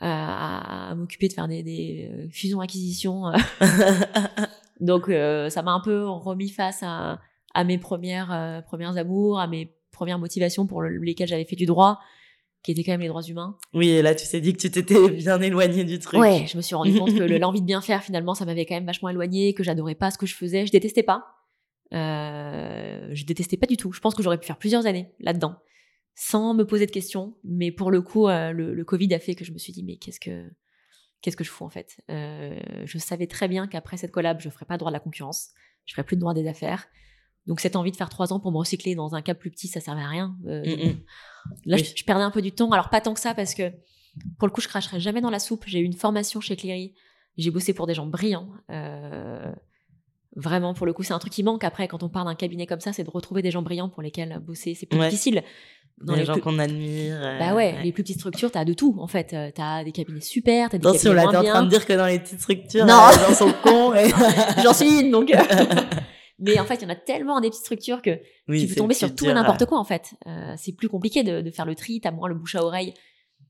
Speaker 5: À, à m'occuper de faire des, des euh, fusions-acquisitions. euh. Donc euh, ça m'a un peu remis face à, à mes premières, euh, premières amours, à mes premières motivations pour le- lesquelles j'avais fait du droit, qui étaient quand même les droits humains.
Speaker 3: Oui, et là, tu t'es dit que tu t'étais bien éloigné du truc.
Speaker 5: Ouais, je me suis rendu compte que le- l'envie de bien faire, finalement, ça m'avait quand même vachement éloigné, que j'adorais pas ce que je faisais. Je détestais pas. Euh, je détestais pas du tout. Je pense que j'aurais pu faire plusieurs années là-dedans, sans me poser de questions. Mais pour le coup, euh, le, le Covid a fait que je me suis dit, mais qu'est-ce que qu'est-ce que je fous en fait? Euh, Je savais très bien qu'après cette collab, je ferais pas droit de la concurrence, je ferais plus de droit des affaires. Donc cette envie de faire trois ans pour me recycler dans un cap plus petit, ça servait à rien. Euh,
Speaker 3: Mm, mm.
Speaker 5: Là,
Speaker 3: Oui.
Speaker 5: je, je perdais un peu du temps. Alors, pas tant que ça, parce que pour le coup, je cracherai jamais dans la soupe. J'ai eu une formation chez Cléry. J'ai bossé pour des gens brillants. Euh, vraiment, pour le coup, c'est un truc qui manque après quand on part d'un cabinet comme ça, c'est de retrouver des gens brillants pour lesquels bosser. C'est plus
Speaker 3: Ouais.
Speaker 5: difficile. Dans
Speaker 3: les,
Speaker 5: les
Speaker 3: gens
Speaker 5: plus-
Speaker 3: qu'on admire. euh,
Speaker 5: Bah ouais, les plus petites structures, t'as de tout en fait. Euh, T'as des cabinets super, t'as des
Speaker 3: Attention,
Speaker 5: cabinets
Speaker 3: là, t'es
Speaker 5: moins
Speaker 3: en train de dire que dans les petites structures,
Speaker 5: Non.
Speaker 3: euh, les gens sont cons. et-
Speaker 5: J'en suis une donc. Mais en fait, il y en a tellement des petites structures que
Speaker 3: Oui,
Speaker 5: tu peux tomber sur tout et n'importe quoi en fait. Euh, c'est plus compliqué de, de faire le tri, t'as moins le bouche à oreille,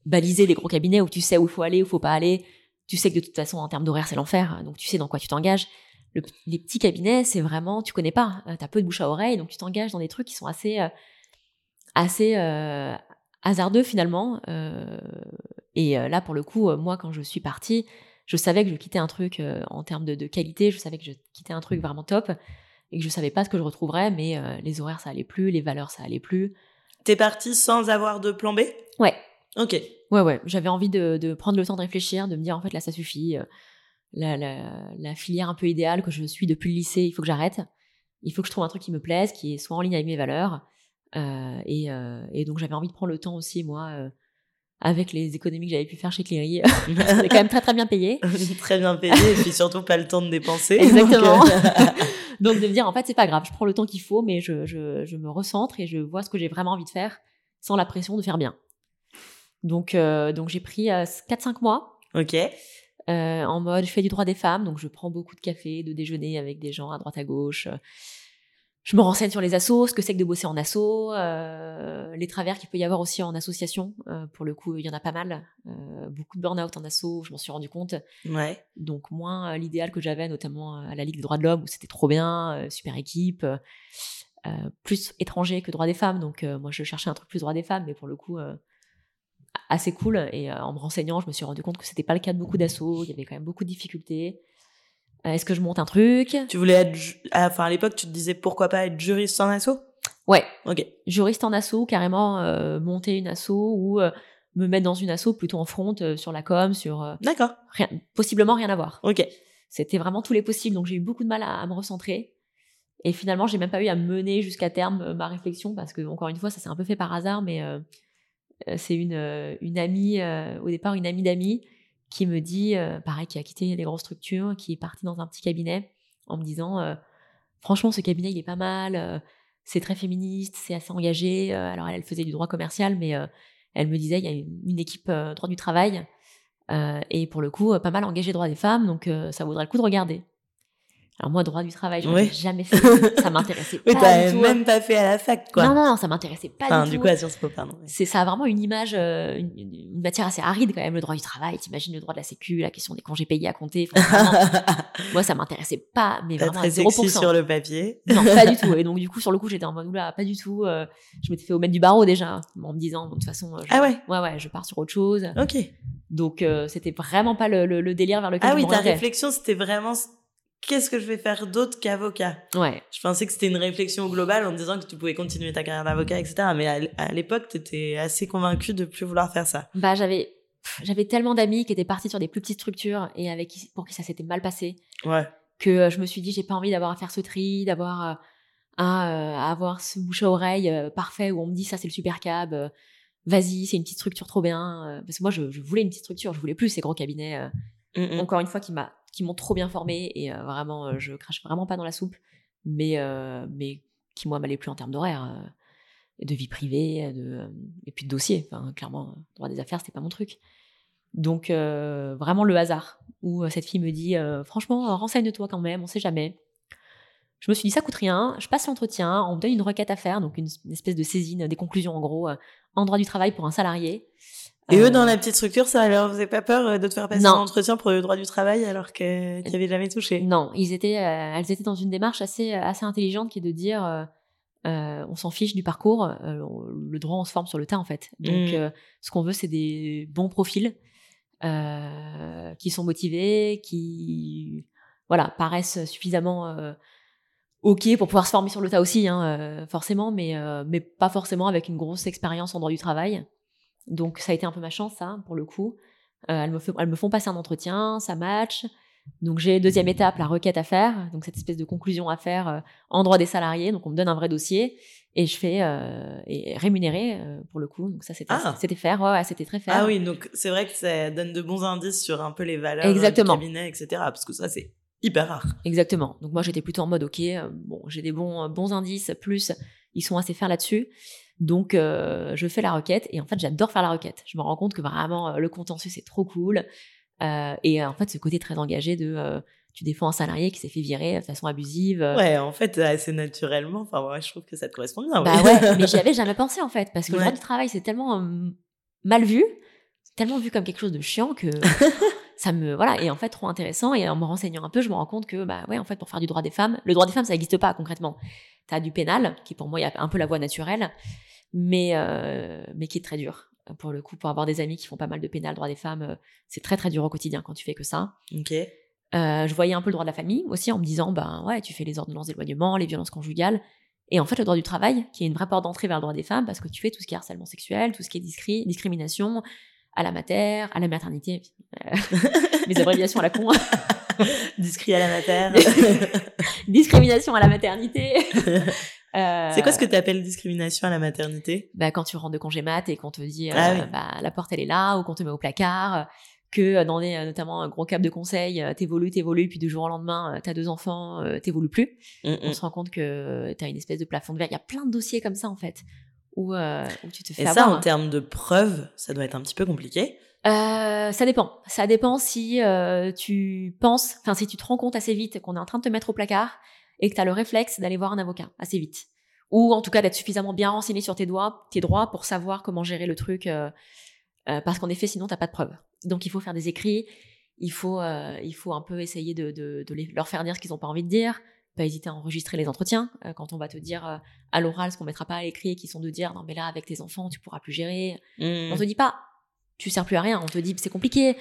Speaker 5: baliser les gros cabinets où tu sais où il faut aller, où il faut pas aller. Tu sais que de toute façon en termes d'horaire c'est l'enfer, donc tu sais dans quoi tu t'engages. Le- les petits cabinets c'est vraiment tu connais pas, euh, t'as peu de bouche à oreille, donc tu t'engages dans des trucs qui sont assez euh, assez euh, hasardeux finalement. Euh, et euh, là pour le coup, moi quand je suis partie, je savais que je quittais un truc en termes de, de qualité, je savais que je quittais un truc vraiment top et que je savais pas ce que je retrouverais, mais les horaires ça allait plus, les valeurs ça allait plus.
Speaker 3: T'es parti sans avoir de plan B?
Speaker 5: Ouais,
Speaker 3: Ok.
Speaker 5: ouais, ouais. J'avais envie de, de prendre le temps de réfléchir, de me dire en fait là ça suffit. La, la, la filière un peu idéale que je suis depuis le lycée, il faut que j'arrête. Il faut que je trouve un truc qui me plaise, qui soit en ligne avec mes valeurs. Euh, et, euh, et donc j'avais envie de prendre le temps aussi, moi, euh, avec les économies que j'avais pu faire chez Cléry. C'était quand même très très bien payé.
Speaker 3: Très bien payé et puis surtout pas le temps de dépenser.
Speaker 5: Exactement.
Speaker 3: Donc, euh,
Speaker 5: Donc de me dire en fait c'est pas grave, je prends le temps qu'il faut, mais je, je, je me recentre et je vois ce que j'ai vraiment envie de faire sans la pression de faire bien. Donc euh, donc j'ai pris 4-5 mois
Speaker 3: ok.
Speaker 5: euh, en mode je fais du droit des femmes, donc je prends beaucoup de café, de déjeuner avec des gens à droite à gauche. Je me renseigne sur les assos, ce que c'est que de bosser en asso, euh, les travers qu'il peut y avoir aussi en association. Euh, pour le coup, il y en a pas mal. Euh, beaucoup de burn-out en asso, je m'en suis rendu compte
Speaker 3: Ouais.
Speaker 5: donc moins l'idéal que j'avais notamment à la Ligue des droits de l'homme où c'était trop bien, super équipe, plus étranger que droits des femmes. Donc moi je cherchais un truc plus droit des femmes, mais pour le coup assez cool. Et en me renseignant, je me suis rendu compte que c'était pas le cas de beaucoup d'assauts, il y avait quand même beaucoup de difficultés. Euh, Est-ce que je monte un truc?
Speaker 3: Tu voulais être, ah, enfin à l'époque, tu te disais pourquoi pas être juriste en asso
Speaker 5: Ouais,
Speaker 3: Ok.
Speaker 5: juriste en asso, carrément euh, monter une asso ou euh, me mettre dans une asso plutôt en front euh, sur la com, sur
Speaker 3: D'accord.
Speaker 5: rien, possiblement rien à voir.
Speaker 3: Ok.
Speaker 5: C'était vraiment tous les possibles, donc j'ai eu beaucoup de mal à, à me recentrer. Et finalement, j'ai même pas eu à mener jusqu'à terme ma réflexion parce que encore une fois, ça s'est un peu fait par hasard, mais c'est une une amie au départ une amie d'amis qui me dit, euh, pareil, qui a quitté les grosses structures, qui est partie dans un petit cabinet en me disant, euh, franchement, ce cabinet il est pas mal, euh, c'est très féministe, c'est assez engagé. alors elle, faisait du droit commercial, mais elle me disait, il y a une, équipe droit du travail. Et pour le coup, pas mal engagé droit des femmes, donc ça vaudrait le coup de regarder. Alors moi, droit du travail, je
Speaker 3: Ouais.
Speaker 5: n'ai jamais fait. Ça m'intéressait
Speaker 3: Oui,
Speaker 5: pas du tout.
Speaker 3: même pas fait à la fac, quoi.
Speaker 5: Non, non, non, ça m'intéressait pas
Speaker 3: Enfin,
Speaker 5: du
Speaker 3: du
Speaker 5: tout.
Speaker 3: coup, à Sciences Po, pardon. ouais.
Speaker 5: C'est ça a vraiment une image, euh, une, une matière assez aride quand même, le droit du travail. T'imagines le droit de la sécu, la question des congés payés à compter. Enfin, vraiment, moi, ça m'intéressait pas, mais
Speaker 3: Pas
Speaker 5: vraiment à
Speaker 3: très
Speaker 5: 0%.
Speaker 3: sexy sur le papier.
Speaker 5: Non, pas du tout. Et donc, du coup, sur le coup, j'étais en mode, oula, pas du tout. euh, je m'étais fait au maître du barreau déjà, en me disant, de toute façon, euh, je,
Speaker 3: Ah ouais.
Speaker 5: ouais, ouais, je pars sur autre chose.
Speaker 3: Ok.
Speaker 5: Donc, euh, c'était vraiment pas le, le- le délire vers lequel
Speaker 3: Ah
Speaker 5: je
Speaker 3: oui, ta réflexion, c'était vraiment qu'est-ce que je vais faire d'autre qu'avocat?
Speaker 5: Ouais.
Speaker 3: Je pensais que c'était une réflexion globale en disant que tu pouvais continuer ta carrière d'avocat, etc. Mais à l'époque, t'étais assez convaincu de plus vouloir faire ça.
Speaker 5: Bah, j'avais, j'avais tellement d'amis qui étaient partis sur des plus petites structures et avec qui, pour qui ça s'était mal passé
Speaker 3: Ouais.
Speaker 5: que euh, je me suis dit, j'ai pas envie d'avoir à faire ce tri, d'avoir euh, à, euh, à avoir ce bouche à oreille parfait où on me dit, ça, c'est le super cab. Vas-y, c'est une petite structure trop bien. parce que moi, je, je voulais une petite structure. Je voulais plus ces gros cabinets.
Speaker 3: Mm, mm.
Speaker 5: encore une fois qui m'a qui m'ont trop bien formé et euh, vraiment euh, je crache vraiment pas dans la soupe mais euh, mais qui moi m'allaient plus en termes d'horaire de vie privée et puis de dossier enfin clairement droit des affaires c'était pas mon truc donc vraiment le hasard où cette fille me dit franchement renseigne-toi quand même on sait jamais je me suis dit, ça coûte rien, je passe l'entretien, on me donne une requête à faire, donc une, espèce de saisine, des conclusions en gros, en droit du travail pour un salarié.
Speaker 3: Et
Speaker 5: Euh,
Speaker 3: eux, dans la petite structure, ça leur faisait pas peur euh, de te faire passer
Speaker 5: Non.
Speaker 3: un entretien pour le droit du travail alors que tu avais jamais touché
Speaker 5: Non, ils étaient, euh, elles étaient dans une démarche assez, assez intelligente qui est de dire, euh, euh, on s'en fiche du parcours, euh, le droit on se forme sur le tas en fait. Donc,
Speaker 3: Mm.
Speaker 5: euh, ce qu'on veut, c'est des bons profils euh, qui sont motivés, qui, voilà, paraissent suffisamment euh, ok pour pouvoir se former sur le tas aussi, hein, euh, forcément, mais euh, mais pas forcément avec une grosse expérience en droit du travail. Donc, ça a été un peu ma chance, ça, pour le coup. Euh, elles, me fait- elles me font passer un entretien, ça match. Donc j'ai deuxième étape, la requête à faire, donc cette espèce de conclusion à faire euh, en droit des salariés. Donc on me donne un vrai dossier et je fais euh, et rémunéré euh, pour le coup. Donc ça c'était
Speaker 3: Ah.
Speaker 5: c'était faire, ouais, ouais, c'était très faire.
Speaker 3: Ah oui, donc c'est vrai que ça donne de bons indices sur un peu les valeurs
Speaker 5: Exactement.
Speaker 3: du cabinet, etc. Parce que ça, c'est hyper rare.
Speaker 5: Exactement. Donc moi j'étais plutôt en mode ok, bon j'ai des bons bons indices, plus ils sont assez faire là-dessus. Donc euh, je fais la requête et en fait j'adore faire la requête. Je me rends compte que vraiment euh, le contentieux c'est trop cool Euh, et en fait ce côté très engagé de euh, tu défends un salarié qui s'est fait virer de façon abusive.
Speaker 3: Ouais, en fait, assez naturellement. Enfin, moi, je trouve que ça te correspond bien.
Speaker 5: Bah ouais, mais j'y avais jamais pensé en fait, parce que le droit du travail c'est tellement mal vu, tellement vu comme quelque chose de chiant que ça me voilà et en fait trop intéressant et en me renseignant un peu, je me rends compte que bah ouais en fait pour faire du droit des femmes, le droit des femmes ça n'existe pas concrètement. T'as du pénal qui pour moi il y a un peu la voie naturelle, mais euh, mais qui est très dur. Pour le coup, pour avoir des amis qui font pas mal de pénal, droit des femmes, euh, c'est très très dur au quotidien quand tu fais que ça.
Speaker 3: Ok.
Speaker 5: Euh, je voyais un peu le droit de la famille aussi en me disant, ben ouais, tu fais les ordonnances d'éloignement, les violences conjugales. Et en fait, le droit du travail, qui est une vraie porte d'entrée vers le droit des femmes, parce que tu fais tout ce qui est harcèlement sexuel, tout ce qui est discri- discrimination, à la mater, à la maternité, euh, mes abréviations à la con,
Speaker 3: Discret à la matière.
Speaker 5: discrimination à la maternité. Euh,
Speaker 3: c'est quoi ce que tu appelles discrimination à la maternité?
Speaker 5: bah, quand tu rentres de congé mat et qu'on te dit euh,
Speaker 3: Ah oui.
Speaker 5: bah, la porte elle est là ou qu'on te met au placard que euh, dans des notamment un gros cap de conseil t'évolues t'évolues puis du jour au lendemain t'as deux enfants t'évolues plus
Speaker 3: Mm,
Speaker 5: on
Speaker 3: mm.
Speaker 5: se rend compte que t'as une espèce de plafond de verre il y a plein de dossiers comme ça en fait où, euh, où tu te fais
Speaker 3: Et ça, en termes de preuves, ça doit être un petit peu compliqué.
Speaker 5: Euh, ça dépend. Ça dépend si euh, tu penses, enfin si tu te rends compte assez vite qu'on est en train de te mettre au placard et que tu as le réflexe d'aller voir un avocat assez vite. Ou en tout cas d'être suffisamment bien renseigné sur tes, doigts, tes droits pour savoir comment gérer le truc. euh, euh, parce qu'en effet, sinon, t'as pas de preuves. Donc il faut faire des écrits, il faut, euh, il faut un peu essayer de, de, de les- leur faire dire ce qu'ils n'ont pas envie de dire. Pas hésiter à enregistrer les entretiens euh, quand on va te dire euh, à l'oral ce qu'on mettra pas à l'écrit, qui sont de dire non mais là avec tes enfants tu pourras plus gérer.
Speaker 3: Mm.
Speaker 5: On te dit pas, tu sers plus à rien. On te dit c'est compliqué,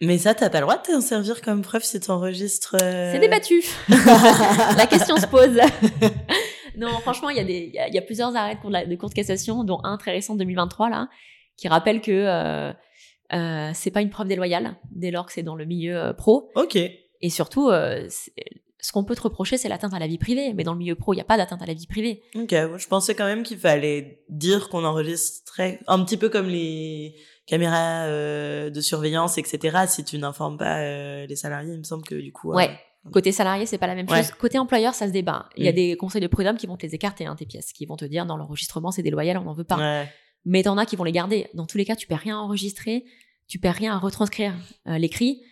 Speaker 3: Mais ça, t'as pas le droit de t'en servir comme preuve si t'enregistres. euh,
Speaker 5: C'est débattu. la question se pose. non, franchement, il y, a des- y a- y a plusieurs arrêts de cour de, la- de cour de cassation, dont un très récent de 2023, là, qui rappelle que euh, euh, c'est pas une preuve déloyale, dès lors que c'est dans le milieu euh, pro.
Speaker 3: Ok.
Speaker 5: Et surtout, euh, ce qu'on peut te reprocher, c'est l'atteinte à la vie privée. Mais dans le milieu pro, il n'y a pas d'atteinte à la vie privée.
Speaker 3: Ok. Je pensais quand même qu'il fallait dire qu'on enregistrait un petit peu comme les caméras euh, de surveillance, etc. Si tu n'informes pas euh, les salariés, il me semble que du coup. euh,
Speaker 5: Ouais. Côté salarié, c'est pas la même
Speaker 3: Ouais.
Speaker 5: chose. Côté employeur, ça se débat. Il y a
Speaker 3: Mm.
Speaker 5: des conseils de prud'homme qui vont te les écarter, hein, tes pièces, qui vont te dire, dans l'enregistrement, c'est déloyal, on n'en veut pas.
Speaker 3: ouais.
Speaker 5: mais t'en as qui vont les garder. Dans tous les cas, tu perds rien à enregistrer, tu perds rien à retranscrire euh, l'écrit.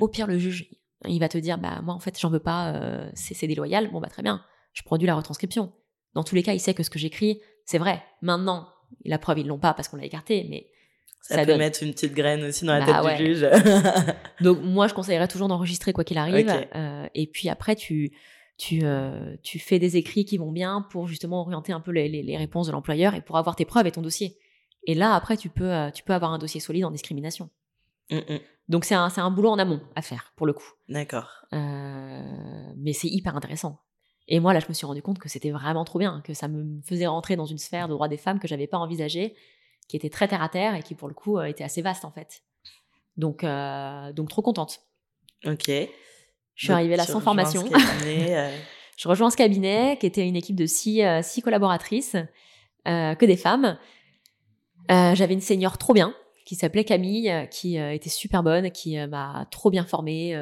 Speaker 5: Au pire, le juge, il va te dire, bah moi en fait, j'en veux pas, euh, c'est c'est déloyal. Bon bah très bien, je produis la retranscription. Dans tous les cas, il sait que ce que j'écris, c'est vrai. Maintenant, la preuve, ils l'ont pas parce qu'on l'a écarté, mais
Speaker 3: Ça,
Speaker 5: ça
Speaker 3: peut
Speaker 5: donne.
Speaker 3: mettre une petite graine aussi dans la
Speaker 5: Bah
Speaker 3: tête
Speaker 5: ouais.
Speaker 3: du juge.
Speaker 5: Donc moi, je conseillerais toujours d'enregistrer quoi qu'il arrive. Euh, et puis après, tu tu euh, tu fais des écrits qui vont bien pour justement orienter un peu les, les, les réponses de l'employeur et pour avoir tes preuves et ton dossier. Et là, après, tu peux euh, tu peux avoir un dossier solide en discrimination.
Speaker 3: Mm, mm.
Speaker 5: Donc c'est un, c'est un boulot en amont à faire, pour le coup.
Speaker 3: D'accord.
Speaker 5: Mais c'est hyper intéressant. Et moi, là, je me suis rendu compte que c'était vraiment trop bien, que ça me faisait rentrer dans une sphère de droits des femmes que j'avais pas envisagée, qui était très terre à terre et qui, pour le coup, euh, était assez vaste, en fait. Donc, euh, donc trop contente.
Speaker 3: Ok.
Speaker 5: Je suis arrivée là sans formation.
Speaker 3: euh,
Speaker 5: Je rejoins ce cabinet, qui était une équipe de six, six collaboratrices, euh, que des femmes. J'avais une senior trop bien, qui s'appelait Camille, qui était super bonne, qui m'a trop bien formée,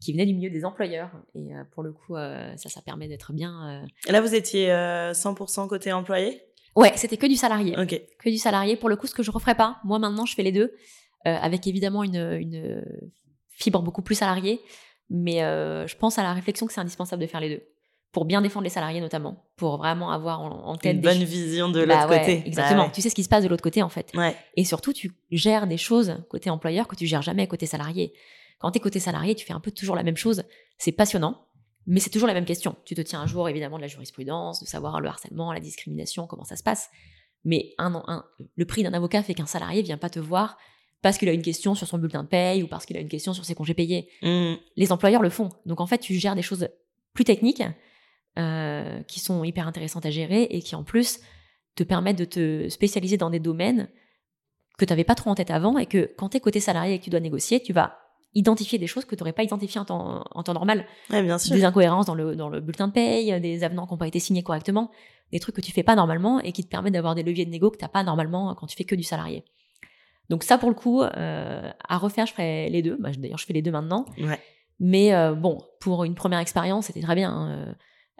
Speaker 5: qui venait du milieu des employeurs. Et pour le coup, euh, ça, ça permet d'être bien. euh.
Speaker 3: Et là, vous étiez euh, 100% côté employé?
Speaker 5: Ouais, c'était que du salarié.
Speaker 3: Ok.
Speaker 5: Que du salarié. Pour le coup, ce que je referais pas. Moi, maintenant, je fais les deux, euh, avec évidemment une, une fibre beaucoup plus salariée. Mais euh, je pense à la réflexion que c'est indispensable de faire les deux. pour bien défendre les salariés notamment, pour vraiment avoir en, tête
Speaker 3: une bonne vision de
Speaker 5: Bah
Speaker 3: l'autre
Speaker 5: ouais,
Speaker 3: côté.
Speaker 5: Exactement.
Speaker 3: Bah
Speaker 5: Tu sais ce qui se passe de l'autre côté en fait.
Speaker 3: Ouais.
Speaker 5: Et surtout, tu gères des choses côté employeur que tu gères jamais côté salarié. Quand tu es côté salarié, tu fais un peu toujours la même chose. C'est passionnant, mais c'est toujours la même question. Tu te tiens un jour, évidemment, de la jurisprudence, de savoir le harcèlement, la discrimination, comment ça se passe. Mais un, un- le prix d'un avocat fait qu'un salarié vient pas te voir parce qu'il a une question sur son bulletin de paye ou parce qu'il a une question sur ses congés payés.
Speaker 3: Mm.
Speaker 5: Les employeurs le font. Donc en fait, tu gères des choses plus techniques euh, qui sont hyper intéressantes à gérer et qui en plus te permettent de te spécialiser dans des domaines que tu n'avais pas trop en tête avant et que quand tu es côté salarié et que tu dois négocier, tu vas identifier des choses que tu n'aurais pas identifiées en temps, en temps normal.
Speaker 3: Ouais, bien sûr.
Speaker 5: Des incohérences dans le, dans le bulletin de paye, des avenants qui n'ont pas été signés correctement, des trucs que tu fais pas normalement et qui te permettent d'avoir des leviers de négo que tu n'as pas normalement quand tu fais que du salarié. Donc ça, pour le coup, euh, à refaire, je ferai les deux. Bah, D'ailleurs, je fais les deux maintenant.
Speaker 3: Ouais.
Speaker 5: Mais euh, bon, pour une première expérience, c'était très bien. hein.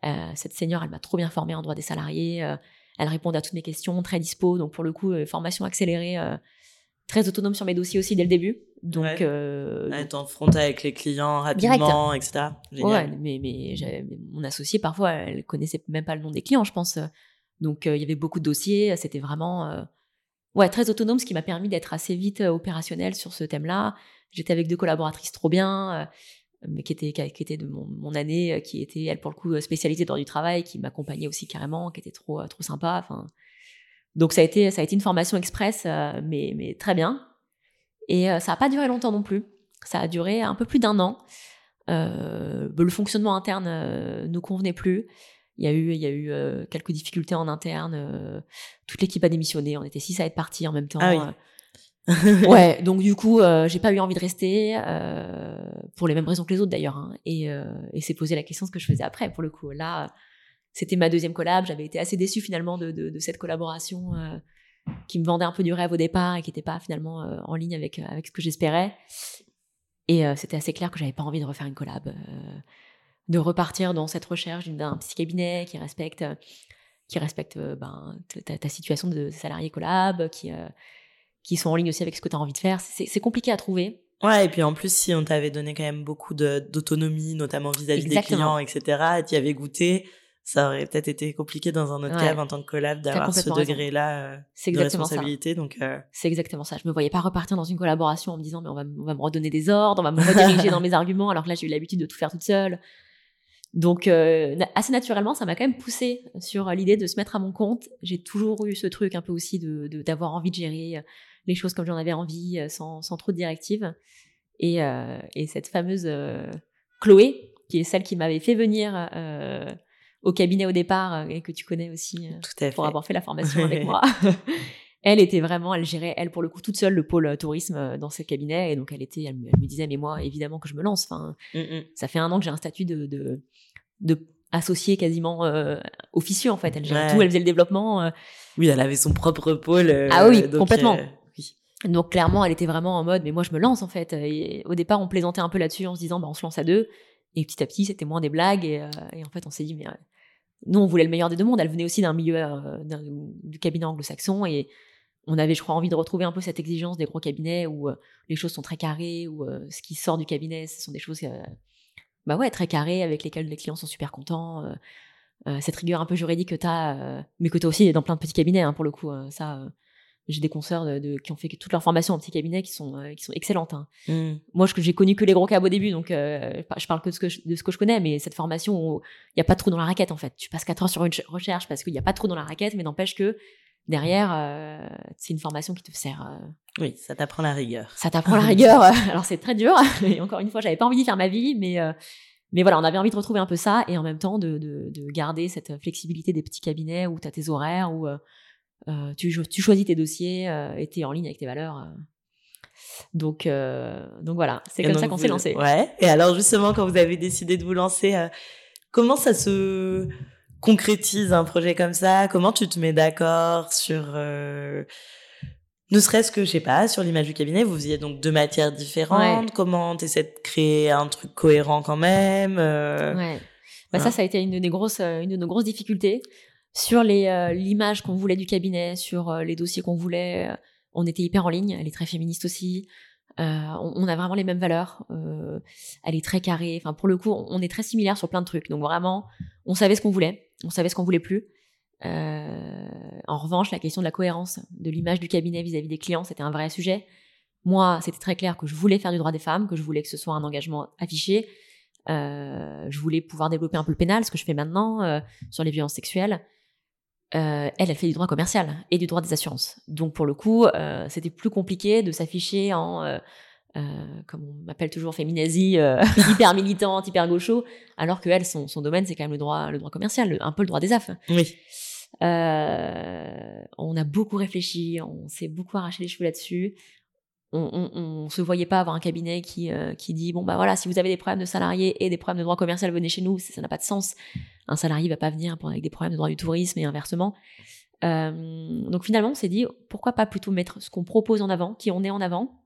Speaker 5: Euh, cette senior, elle m'a trop bien formée en droit des salariés. elle répondait à toutes mes questions, très dispo. Donc pour le coup, formation accélérée, très autonome sur mes dossiers aussi dès le début. Donc,
Speaker 3: Ouais.
Speaker 5: euh,
Speaker 3: Être en front avec les clients rapidement, etc. Génial.
Speaker 5: mais, mais, mon associée, parfois, elle connaissait même pas le nom des clients, je pense. Donc, euh, il y avait beaucoup de dossiers. C'était vraiment euh, ouais, très autonome, ce qui m'a permis d'être assez vite euh, opérationnelle sur ce thème-là. J'étais avec deux collaboratrices trop bien, euh, mais qui étaient, qui étaient de mon, mon année, qui étaient, elle, pour le coup, euh, spécialisée dans du travail, qui m'accompagnaient aussi carrément, qui étaient trop, trop sympa. Enfin, donc, ça a, été, ça a été une formation express, euh, mais, mais très bien. Et euh, ça n'a pas duré longtemps non plus. Ça a duré un peu plus d'un an. Euh, le fonctionnement interne ne convenait plus. Il y a eu, il y a eu euh, quelques difficultés en interne. euh, toute l'équipe a démissionné. On était six à être partis en même temps.
Speaker 3: Ah oui.
Speaker 5: ouais, donc du coup, j'ai pas eu envie de rester pour les mêmes raisons que les autres d'ailleurs. hein. Et, et c'est posé la question ce que je faisais après. Pour le coup, là, c'était ma deuxième collab. J'avais été assez déçue finalement de, de, de cette collaboration euh, qui me vendait un peu du rêve au départ et qui n'était pas finalement euh, en ligne avec, avec ce que j'espérais. Et euh, c'était assez clair que j'avais pas envie de refaire une collab, euh, de repartir dans cette recherche d'un petit cabinet qui respecte, euh, qui respecte euh, ben, ta, ta situation de salarié collab, qui, euh, qui sont en ligne aussi avec ce que tu as envie de faire. C'est compliqué à trouver.
Speaker 3: Ouais, et puis en plus, si on t'avait donné quand même beaucoup d'autonomie, notamment vis-à-vis des
Speaker 5: Exactement.
Speaker 3: clients, etc., et t'y avais goûté, ça aurait peut-être été compliqué dans un autre
Speaker 5: Ouais.
Speaker 3: cas en tant que collab d'avoir ce degré-là euh, de
Speaker 5: ça.
Speaker 3: responsabilité. Donc, euh,
Speaker 5: C'est exactement ça. Je me voyais pas repartir dans une collaboration en me disant mais on va, on va me redonner des ordres, on va me rediriger dans mes arguments, alors que là j'ai eu l'habitude de tout faire toute seule. Donc euh, assez naturellement, ça m'a quand même poussé sur l'idée de se mettre à mon compte. J'ai toujours eu ce truc un peu aussi de d'avoir envie de gérer les choses comme j'en avais envie, sans, sans trop de directives. Et, euh, et cette fameuse Chloé, qui est celle qui m'avait fait venir au cabinet au départ euh, et que tu connais aussi. euh,
Speaker 3: tout à fait.
Speaker 5: pour avoir fait la formation avec moi. elle était vraiment, elle gérait, elle pour le coup, toute seule le pôle euh, tourisme dans ce cabinet. Et donc, elle était, elle me, elle me disait, mais moi, évidemment que je me lance. Enfin,
Speaker 3: Mm, mm.
Speaker 5: ça fait un an que j'ai un statut de, de, de associé quasiment euh, officieux, en fait. Elle gérait
Speaker 3: Ouais.
Speaker 5: tout, elle faisait le développement. euh.
Speaker 3: Oui, elle avait son propre pôle. euh,
Speaker 5: Ah oui,
Speaker 3: donc,
Speaker 5: complètement.
Speaker 3: oui.
Speaker 5: Donc, clairement, elle était vraiment en mode, mais moi, je me lance, en fait. Et au départ, on plaisantait un peu là-dessus en se disant, bah, on se lance à deux. Et petit à petit, c'était moins des blagues. Et, et en fait, on s'est dit, mais nous, on voulait le meilleur des deux mondes. Elle venait aussi d'un milieu euh, du cabinet anglo-saxon et on avait, je crois, envie de retrouver un peu cette exigence des gros cabinets où euh, les choses sont très carrées, où euh, ce qui sort du cabinet, ce sont des choses, bah ouais, très carrées, avec lesquelles les clients sont super contents. cette rigueur un peu juridique que tu as, mais que tu as aussi dans plein de petits cabinets, hein, pour le coup. euh, ça, j'ai des consoeurs de, de- qui ont fait toute leur formation en petits cabinets qui sont, euh, qui sont excellentes. hein
Speaker 3: Mm.
Speaker 5: moi je- j'ai connu que les gros cabs au début donc euh, je parle que de ce que je, de ce que je connais mais cette formation il n'y a pas de trou dans la raquette en fait tu passes 4 heures sur une ch- recherche parce qu'il n'y a pas de trou dans la raquette mais n'empêche que derrière euh, c'est une formation qui te sert euh,
Speaker 3: Oui, ça t'apprend la rigueur.
Speaker 5: ça t'apprend la rigueur alors c'est très dur et encore une fois j'avais pas envie d'y faire ma vie mais euh, mais voilà on avait envie de retrouver un peu ça et en même temps de, de, de garder cette flexibilité des petits cabinets où tu as tes horaires où euh, tu, tu choisis tes dossiers euh, et tu es en ligne avec tes valeurs euh. donc euh, donc voilà c'est comme ça qu'on
Speaker 3: vous-
Speaker 5: s'est lancé
Speaker 3: Ouais. Et alors justement, quand vous avez décidé de vous lancer, euh, comment ça se concrétise un projet comme ça? Comment tu te mets d'accord sur, euh, ne serait-ce que je sais pas, sur l'image du cabinet? Vous faisiez donc deux matières différentes.
Speaker 5: Ouais.
Speaker 3: Comment t'essaies de créer un truc cohérent quand même euh,
Speaker 5: Ouais. Bah,
Speaker 3: voilà.
Speaker 5: Ça, ça a été une des grosses, euh, une de nos grosses difficultés sur euh, l'image qu'on voulait du cabinet, sur euh, les dossiers qu'on voulait. euh, on était hyper en ligne. Elle est très féministe aussi. on, a vraiment les mêmes valeurs. elle est très carrée. Enfin, pour le coup, on est très similaires sur plein de trucs. Donc vraiment, on savait ce qu'on voulait, on savait ce qu'on voulait plus. en revanche, la question de la cohérence de l'image du cabinet vis-à-vis des clients, c'était un vrai sujet. Moi, c'était très clair que je voulais faire du droit des femmes, que je voulais que ce soit un engagement affiché. je voulais pouvoir développer un peu le pénal, ce que je fais maintenant sur les violences sexuelles. Euh, elle, elle fait du droit commercial et du droit des assurances. Donc pour le coup, euh, c'était plus compliqué de s'afficher en, euh, comme on m'appelle toujours féminazie, hyper militante, hyper gaucho, alors que elle, son, domaine, c'est quand même le droit, le droit commercial, un peu le droit des affres.
Speaker 3: Oui.
Speaker 5: on a beaucoup réfléchi, on s'est beaucoup arraché les cheveux là-dessus on, ne se voyait pas avoir un cabinet qui, euh, qui dit bon bah voilà si vous avez des problèmes de salariés et des problèmes de droit commercial venez chez nous. Ça n'a pas de sens. Un salarié va pas venir avec des problèmes de droit du tourisme et inversement. Euh, donc finalement on s'est dit pourquoi pas plutôt mettre ce qu'on propose en avant qui on est en avant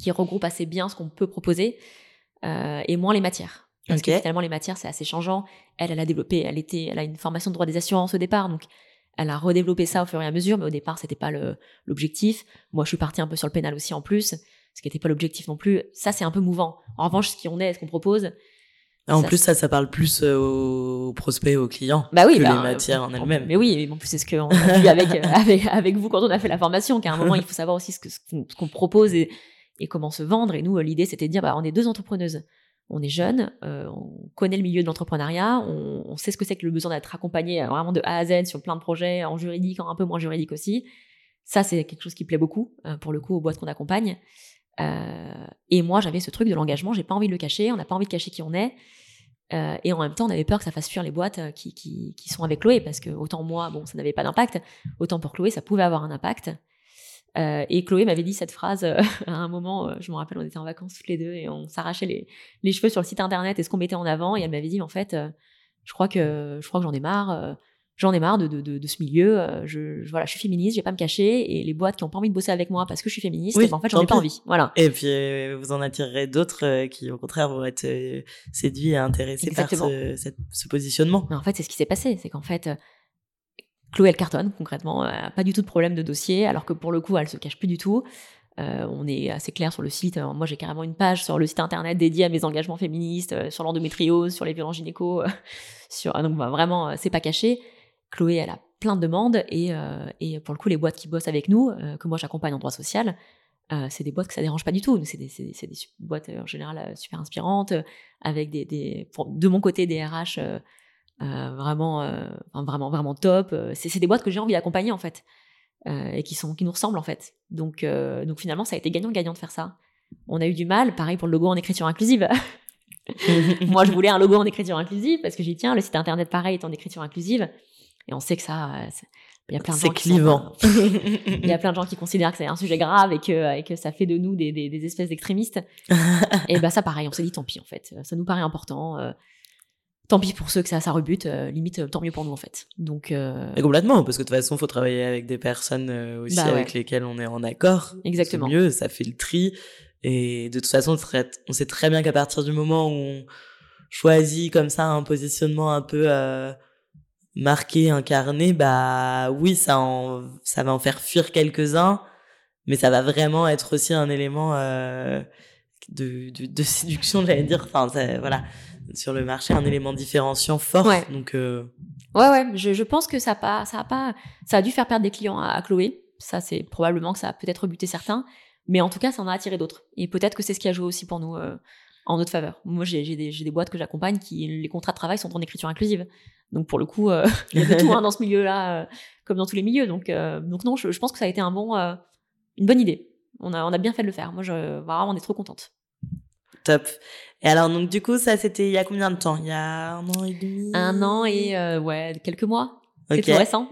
Speaker 5: qui regroupe assez bien ce qu'on peut proposer euh, et moins les matières. Parce que finalement les matières c'est assez changeant. Elle elle a développé elle était elle a une formation de droit des assurances au départ. Donc elle a redéveloppé ça au fur et à mesure, mais au départ, c'était pas l'objectif. Moi, je suis partie un peu sur le pénal aussi en plus, ce qui n'était pas l'objectif non plus. Ça, c'est un peu mouvant. En revanche, ce qu'on est, ce qu'on propose.
Speaker 3: En plus, ça, ça parle plus euh, aux prospects, aux clients
Speaker 5: bah oui,
Speaker 3: que
Speaker 5: bah,
Speaker 3: les matières en elles-mêmes.
Speaker 5: Mais oui, en plus, c'est ce qu'on a vu avec, avec, avec vous quand on a fait la formation, qu'à un moment, il faut savoir aussi ce qu'on propose et, et comment se vendre. Et nous, l'idée, c'était de dire, bah, on est deux entrepreneuses on est jeune, euh, on connaît le milieu de l'entrepreneuriat, on, sait ce que c'est que le besoin d'être accompagné euh, vraiment de A à Z sur plein de projets, en juridique, en un peu moins juridique aussi. Ça, c'est quelque chose qui plaît beaucoup, euh, pour le coup, aux boîtes qu'on accompagne. et moi, j'avais ce truc de l'engagement, j'ai pas envie de le cacher, on n'a pas envie de cacher qui on est. et en même temps, on avait peur que ça fasse fuir les boîtes qui, qui sont avec Chloé, parce que autant moi, bon, ça n'avait pas d'impact, autant pour Chloé, ça pouvait avoir un impact. Euh, et Chloé m'avait dit cette phrase euh, à un moment, euh, je me rappelle, on était en vacances toutes les deux et on s'arrachait les, les, cheveux sur le site internet et ce qu'on mettait en avant. Et elle m'avait dit, en fait, je crois que je crois que j'en ai marre. J'en ai marre de, de, de, ce milieu. Je, voilà, je suis féministe, je vais pas me cacher. Et les boîtes qui ont pas envie de bosser avec moi parce que je suis féministe, ben, en fait, j'en ai pas envie. Voilà.
Speaker 3: Et puis, vous en attirerez d'autres qui, au contraire, vont être séduits et intéressés par ce, ce positionnement.
Speaker 5: Mais en fait, c'est ce qui s'est passé. C'est qu'en fait, Chloé, elle cartonne concrètement, pas du tout de problème de dossier, alors que pour le coup, elle se cache plus du tout. Euh, on est assez clair sur le site. moi, j'ai carrément une page sur le site internet dédiée à mes engagements féministes, euh, sur l'endométriose, sur les violences gynéco. sur... Donc, bah, vraiment, euh, c'est pas caché. Chloé, elle a plein de demandes et, et pour le coup, les boîtes qui bossent avec nous, que moi j'accompagne en droit social, c'est des boîtes que ça dérange pas du tout. C'est des, des, boîtes en général super inspirantes, avec des, des de mon côté des RH euh, vraiment, euh, vraiment, vraiment top. Euh, c'est des boîtes que j'ai envie d'accompagner en fait, et qui sont, qui nous ressemblent en fait. Donc, donc finalement, ça a été gagnant-gagnant de faire ça. On a eu du mal, pareil pour le logo en écriture inclusive. Moi, je voulais un logo en écriture inclusive parce que j'ai tiens, le site internet pareil est en écriture inclusive. Et on sait que ça, il y a plein de gens
Speaker 3: clivant.
Speaker 5: il y a plein de gens qui considèrent que c'est un sujet grave et que, et que ça fait de nous des, des, des espèces d'extrémistes. et ben ça, pareil, on s'est dit tant pis en fait. Ça nous paraît important tant pis pour ceux que ça, ça rebute, euh, limite euh, tant mieux pour nous en fait. Donc
Speaker 3: euh... complètement, parce que de toute façon, faut travailler avec des personnes euh, aussi bah avec lesquelles on est en accord.
Speaker 5: Exactement.
Speaker 3: C'est mieux, ça fait le tri. Et de toute façon, on sait très bien qu'à partir du moment où on choisit comme ça un positionnement un peu marqué, incarné, bah oui, ça en, ça va en faire fuir quelques-uns, mais ça va vraiment être aussi un élément de, de, de séduction, j'allais dire. Enfin, ça, voilà sur le marché un élément différenciant fort.
Speaker 5: Ouais.
Speaker 3: Donc, euh...
Speaker 5: ouais, ouais, je, je, pense que ça a pas, ça a pas, ça a dû faire perdre des clients à, Chloé. Ça, c'est probablement que ça a peut-être rebuté certains, mais en tout cas, ça en a attiré d'autres. Et peut-être que c'est ce qui a joué aussi pour nous euh, en notre faveur. Moi, j'ai des, des, boîtes que j'accompagne qui les contrats de travail sont en écriture inclusive. Donc pour le coup, euh, il y a tout hein, dans ce milieu-là, euh, comme dans tous les milieux. Donc, donc non, je, je, pense que ça a été un bon, une bonne idée. On a, on a bien fait de le faire. Moi, je, vraiment, on est trop contente.
Speaker 3: Top. Et alors, donc, du coup, ça, c'était il y a combien de temps? Il y a un an et demi?
Speaker 5: Un an et, euh, ouais, quelques mois. C'est tout récent.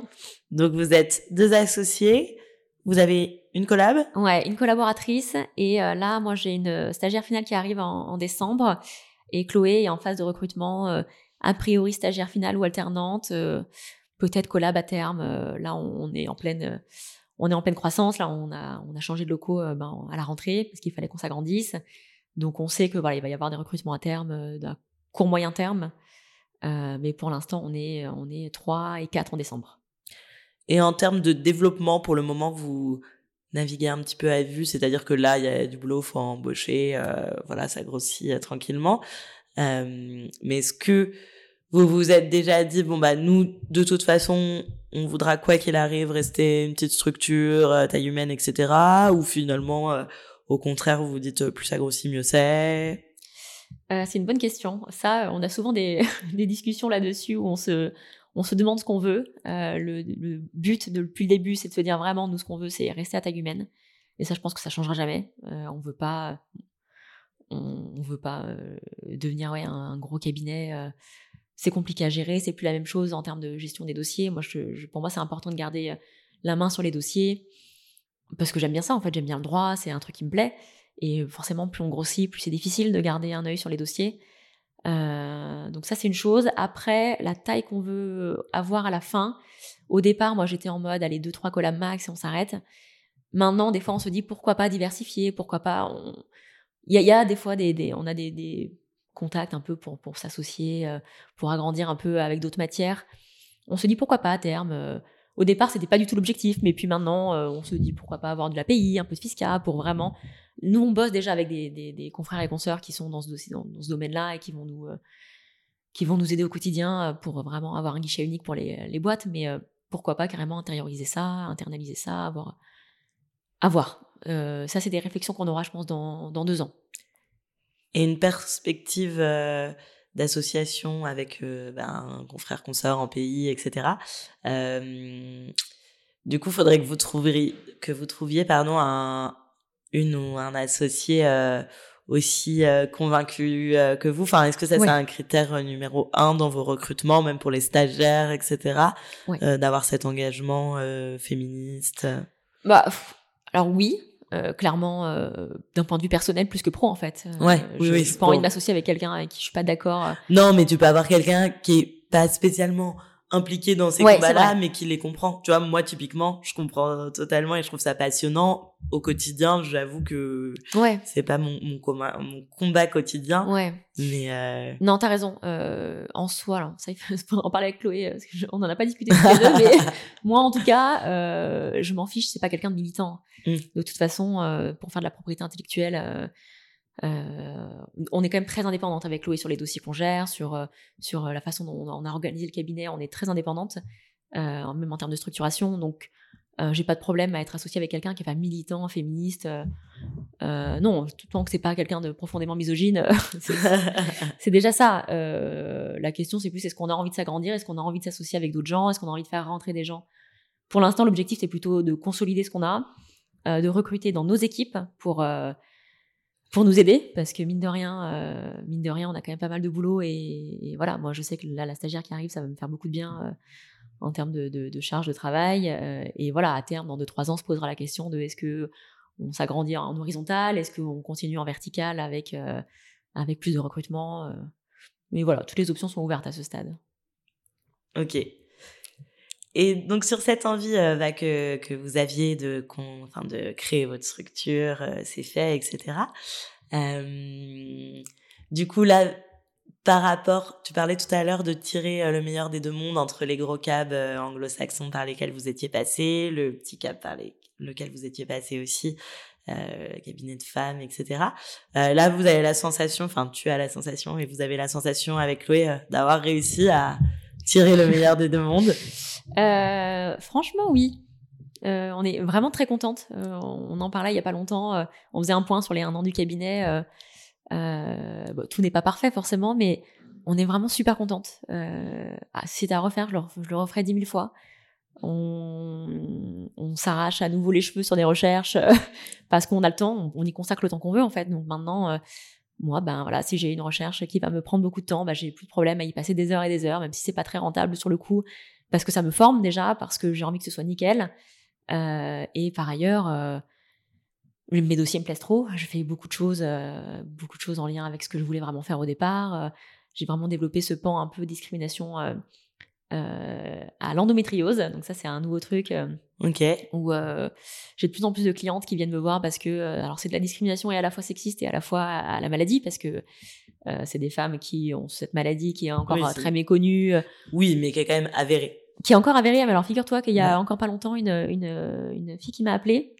Speaker 3: Donc, vous êtes deux associés. Vous avez une collab?
Speaker 5: Ouais, une collaboratrice. Et euh, là, moi, j'ai une stagiaire finale qui arrive en, décembre. Et Chloé est en phase de recrutement, euh, a priori stagiaire finale ou alternante. Peut-être collab à terme. là, on, est en pleine on est en pleine croissance. Là, on a, on a changé de locaux ben, à la rentrée parce qu'il fallait qu'on s'agrandisse. Donc on sait que voilà, il va y avoir des recrutements à terme, euh, d'un court moyen terme. Euh, mais pour l'instant, on est, on est 3 et 4 en décembre.
Speaker 3: Et en termes de développement, pour le moment, vous naviguer un petit peu à vue, c'est-à-dire que là, il y a du boulot, faut embaucher, voilà, ça grossit tranquillement. mais est-ce que vous vous êtes déjà dit bon bah nous de toute façon on voudra quoi qu'il arrive rester une petite structure euh, taille humaine etc ou finalement euh, au contraire vous vous dites euh, plus ça grossit mieux c'est?
Speaker 5: C'est une bonne question. Ça on a souvent des, discussions là-dessus où on se on se demande ce qu'on veut. Le, but depuis le début c'est de se dire vraiment nous ce qu'on veut c'est rester à taille humaine. Et ça je pense que ça changera jamais. On veut veut pas devenir un, gros cabinet c'est compliqué à gérer, c'est plus la même chose en termes de gestion des dossiers. Moi, je, pour moi, c'est important de garder euh, la main sur les dossiers parce que j'aime bien ça. En fait, j'aime bien le droit, c'est un truc qui me plaît. Et forcément, plus on grossit, plus c'est difficile de garder un œil sur les dossiers. Euh, donc ça, c'est une chose. Après, la taille qu'on veut avoir à la fin. Au départ, moi, j'étais en mode, allez, deux, trois collabs max et on s'arrête. Maintenant, des fois, on se dit pourquoi pas diversifier, pourquoi pas. Il y, a des fois des, on a des, des contact un peu pour, pour s'associer, euh, pour agrandir un peu avec d'autres matières. On se dit pourquoi pas à terme. Euh, au départ, c'était pas du tout l'objectif, mais puis maintenant, euh, on se dit pourquoi pas avoir de l'API, un peu de fiscal pour vraiment. Nous, on bosse déjà avec des, confrères et consoeurs qui sont dans ce, domaine-là et qui vont nous qui vont nous aider au quotidien pour vraiment avoir un guichet unique pour les, les boîtes, mais pourquoi pas carrément intérioriser ça, internaliser ça, avoir. avoir. ça, c'est des réflexions qu'on aura, je pense, dans, dans deux ans
Speaker 3: et une perspective euh, d'association avec euh, ben, un confrère, consort en pays, etc. Du coup, il faudrait que vous trouviez, que vous trouviez pardon, un, une ou un associé euh, aussi euh, convaincu que vous. Enfin, est-ce que ça c'est un critère numéro un dans vos recrutements, même pour les stagiaires, etc. D'avoir cet engagement féministe?
Speaker 5: Bah, alors oui, euh, clairement euh, d'un point de vue personnel plus que pro en fait.
Speaker 3: Euh, ouais,
Speaker 5: je,
Speaker 3: oui,
Speaker 5: pas envie de m'associer avec quelqu'un avec qui je suis pas d'accord.
Speaker 3: Non, mais tu peux avoir quelqu'un qui est pas spécialement impliqué dans ces combats-là, mais qui les comprend. Tu vois, moi, typiquement, je comprends totalement et je trouve ça passionnant. Au quotidien, j'avoue que
Speaker 5: ouais.
Speaker 3: c'est pas mon, mon, combat, mon combat quotidien.
Speaker 5: Ouais.
Speaker 3: Mais euh...
Speaker 5: Non, t'as raison. Euh, en soi, alors, ça, il faut en parler avec Chloé, parce que on en a pas discuté tous deux, mais moi, en tout cas, euh, je m'en fiche, c'est pas quelqu'un de militant. Mm. De toute façon, euh, pour faire de la propriété intellectuelle, euh, euh, on est quand même très indépendante avec Chloé sur les dossiers qu'on gère, sur, euh, sur la façon dont on a organisé le cabinet. On est très indépendante, euh, même en termes de structuration. Donc, euh, j'ai pas de problème à être associée avec quelqu'un qui est pas militant, féministe. Euh, non, tant que c'est pas quelqu'un de profondément misogyne, c'est déjà ça. la question, c'est plus est-ce qu'on a envie de s'agrandir, est-ce qu'on a envie de s'associer avec d'autres gens, est-ce qu'on a envie de faire rentrer des gens? Pour l'instant, l'objectif c'est plutôt de consolider ce qu'on a, de recruter dans nos équipes pour pour nous aider. Parce que mine de rien euh, mine de rien on a quand même pas mal de boulot et, voilà moi je sais que là la stagiaire qui arrive ça va me faire beaucoup de bien euh, en termes de, de, de, charge de travail euh, et voilà à terme dans deux trois ans on se posera la question de est-ce que on s'agrandit en horizontal est-ce qu'on continue en vertical avec avec plus de recrutement mais voilà toutes les options sont ouvertes à ce stade.
Speaker 3: Ok et donc sur cette envie euh, bah, que, que vous aviez de, enfin, de créer votre structure, euh, c'est fait, etc. Euh, du coup là, par rapport, tu parlais tout à l'heure de tirer euh, le meilleur des deux mondes entre les gros cabs anglo-saxons par lesquels vous étiez passé, le petit cab par les, lequel vous étiez passé aussi, euh, cabinet de femmes, etc. Euh, là, vous avez la sensation, enfin, tu as la sensation et vous avez la sensation avec Chloé d'avoir réussi à tirer le meilleur des deux mondes.
Speaker 5: Euh, franchement, oui. Euh, on est vraiment très contente. Euh, on en parlait il y a pas longtemps. on faisait un point sur les un an du cabinet. Tout n'est pas parfait forcément, mais on est vraiment super contente. Ah, c'était à refaire, je le, referais dix mille fois. On, on s'arrache à nouveau les cheveux sur des recherches parce qu'on a le temps, on, y consacre le temps qu'on veut en fait. Donc maintenant, moi, ben voilà, si j'ai une recherche qui va me prendre beaucoup de temps, ben, j'ai plus de problème à y passer des heures et des heures, même si c'est pas très rentable sur le coup parce que ça me forme déjà, parce que j'ai envie que ce soit nickel. Euh, et par ailleurs, euh, mes dossiers me plaisent trop. Je fais beaucoup de choses, euh, beaucoup de choses en lien avec ce que je voulais vraiment faire au départ. j'ai vraiment développé ce pan un peu discrimination à l'endométriose. Donc ça, c'est un nouveau truc.
Speaker 3: ok.
Speaker 5: Où j'ai de plus en plus de clientes qui viennent me voir parce que alors c'est de la discrimination et à la fois sexiste et à la fois à la maladie parce que c'est des femmes qui ont cette maladie qui est encore très méconnue.
Speaker 3: Oui, mais qui est quand même avérée
Speaker 5: qui est encore avéré. Mais alors, figure-toi qu'il y a encore pas longtemps une, une, une fille qui m'a appelée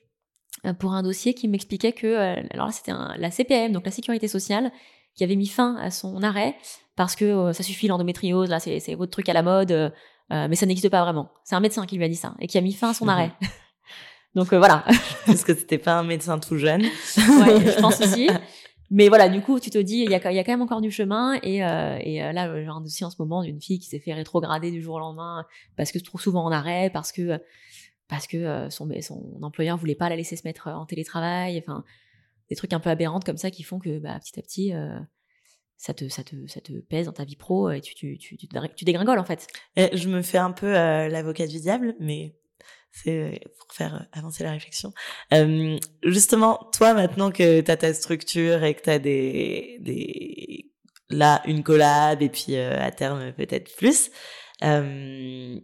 Speaker 5: pour un dossier qui m'expliquait que, alors là, c'était la CPM, donc la sécurité sociale, qui avait mis fin à son arrêt parce que ça suffit l'endométriose, là, c'est votre truc à la mode, mais ça n'existe pas vraiment. C'est un médecin qui lui a dit ça et qui a mis fin à son arrêt. Donc voilà.
Speaker 3: Parce que c'était pas un médecin tout jeune. ouais,
Speaker 5: je pense aussi. Mais voilà, du coup, tu te dis, il y a, quand même encore du chemin. Et, euh, euh, là, j'ai un dossier en ce moment d'une fille qui s'est fait rétrograder du jour au lendemain parce que trop souvent en arrêt, parce que parce que euh, son, son employeur voulait pas la laisser se mettre en télétravail. Enfin, des trucs un peu aberrants comme ça qui font que bah, petit à petit, ça te, ça, te, ça te pèse dans ta vie pro et tu, tu, tu, dégringoles en fait.
Speaker 3: Et je me fais un peu l'avocat du diable, mais c'est pour faire euh, avancer la réflexion. Euh, justement, toi, maintenant que tu as ta structure et que tu as des, des, là, une collab et puis euh, à terme peut-être plus, euh,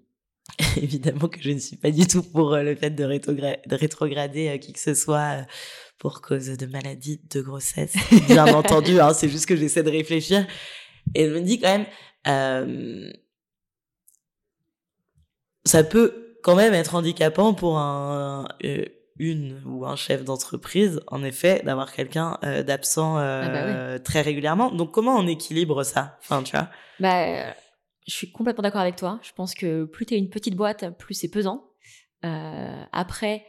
Speaker 3: évidemment que je ne suis pas du tout pour le fait de, de rétrograder qui que ce soit pour cause de maladie, de grossesse, bien entendu, hein, c'est juste que j'essaie de réfléchir. Et je me dis quand même, ça peut quand même être handicapant pour un, euh, une ou un chef d'entreprise, en effet, d'avoir quelqu'un euh, d'absent euh, ah bah très régulièrement. Donc, comment on équilibre ça? Enfin, tu vois?
Speaker 5: Bah, Je suis complètement d'accord avec toi. Je pense que plus tu es une petite boîte, plus c'est pesant. après,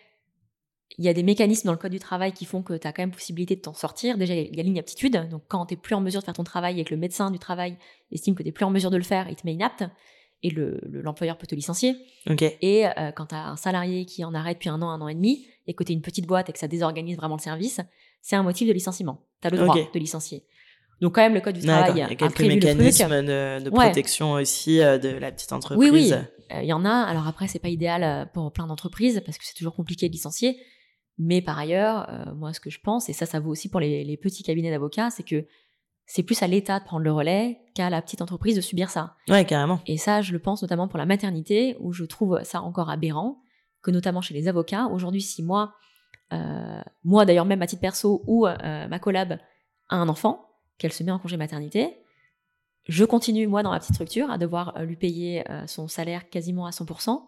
Speaker 5: il y a des mécanismes dans le code du travail qui font que tu as quand même possibilité de t'en sortir. Déjà, il y a l'inaptitude. Donc, quand tu n'es plus en mesure de faire ton travail et que le médecin du travail estime que tu n'es plus en mesure de le faire, il te met inapte et l'employeur le, peut te licencier. Et euh, quand tu as un salarié qui en arrête depuis un an, un an et demi, et que tu es une petite boîte et que ça désorganise vraiment le service, c'est un motif de licenciement. Tu as le droit de licencier. Donc quand même, le Code du travail
Speaker 3: il y a quelques mécanismes de, protection aussi euh, de la petite entreprise.
Speaker 5: Oui, oui, euh, il y en a. Alors après, c'est pas idéal pour plein d'entreprises parce que c'est toujours compliqué de licencier. Mais par ailleurs, moi, ce que je pense, et ça, ça vaut aussi pour les, les petits cabinets d'avocats, c'est que c'est plus à l'État de prendre le relais qu'à la petite entreprise de subir ça.
Speaker 3: Ouais, carrément.
Speaker 5: Et ça, je le pense notamment pour la maternité, où je trouve ça encore aberrant, que notamment chez les avocats, aujourd'hui, si moi, euh, moi d'ailleurs même à titre perso, ou euh, ma collab a un enfant, qu'elle se met en congé maternité, je continue, moi, dans ma petite structure, à devoir euh, lui payer son salaire quasiment à 100%,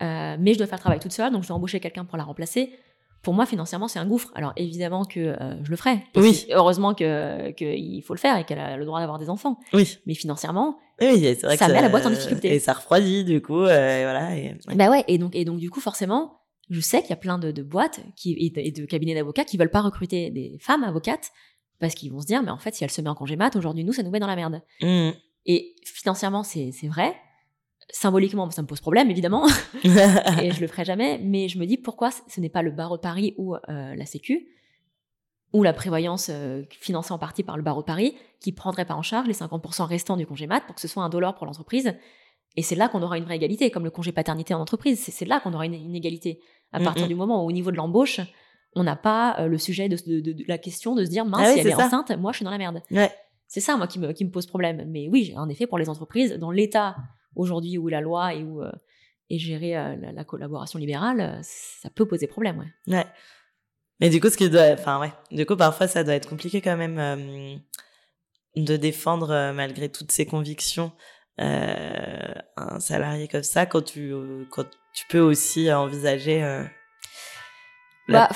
Speaker 5: mais je dois faire le travail toute seule, donc je dois embaucher quelqu'un pour la remplacer pour moi, financièrement, c'est un gouffre. Alors évidemment que euh, je le ferai.
Speaker 3: Oui.
Speaker 5: Heureusement que qu'il faut le faire et qu'elle a le droit d'avoir des enfants.
Speaker 3: Oui.
Speaker 5: Mais financièrement,
Speaker 3: oui, c'est vrai
Speaker 5: ça
Speaker 3: que
Speaker 5: met la boîte en difficulté.
Speaker 3: Et ça refroidit du coup, euh, voilà. Et,
Speaker 5: Bah ouais. Et donc et donc du coup, forcément, je sais qu'il y a plein de, de boîtes qui et de, cabinets d'avocats qui veulent pas recruter des femmes avocates parce qu'ils vont se dire, mais en fait, si elle se met en congé mat, aujourd'hui nous, ça nous met dans la merde.
Speaker 3: Mmh.
Speaker 5: Et financièrement, c'est vrai symboliquement, ça me pose problème évidemment, et je le ferai jamais. Mais je me dis pourquoi ce n'est pas le barreau de Paris ou euh, la Sécu ou la prévoyance euh, financée en partie par le barreau de Paris qui prendrait pas en charge les 50% restants du congé mat pour que ce soit un dollar pour l'entreprise. Et c'est là qu'on aura une vraie égalité, comme le congé paternité en entreprise. C'est là qu'on aura une, égalité. À partir du moment où, au niveau de l'embauche, on n'a pas euh, le sujet de, la question de se dire mince, ah si elle est, enceinte, moi je suis dans la merde. C'est ça, moi, qui me, qui me pose problème. Mais oui, en effet, pour les entreprises, dans l'état aujourd'hui où la loi et où euh, est gérée euh, la, collaboration libérale, euh, ça peut poser problème,
Speaker 3: ouais. Ouais. Mais du coup, ce qui doit, enfin ouais, du coup parfois ça doit être compliqué quand même de défendre malgré toutes ses convictions un salarié comme ça quand tu quand tu peux aussi envisager.
Speaker 5: Bah,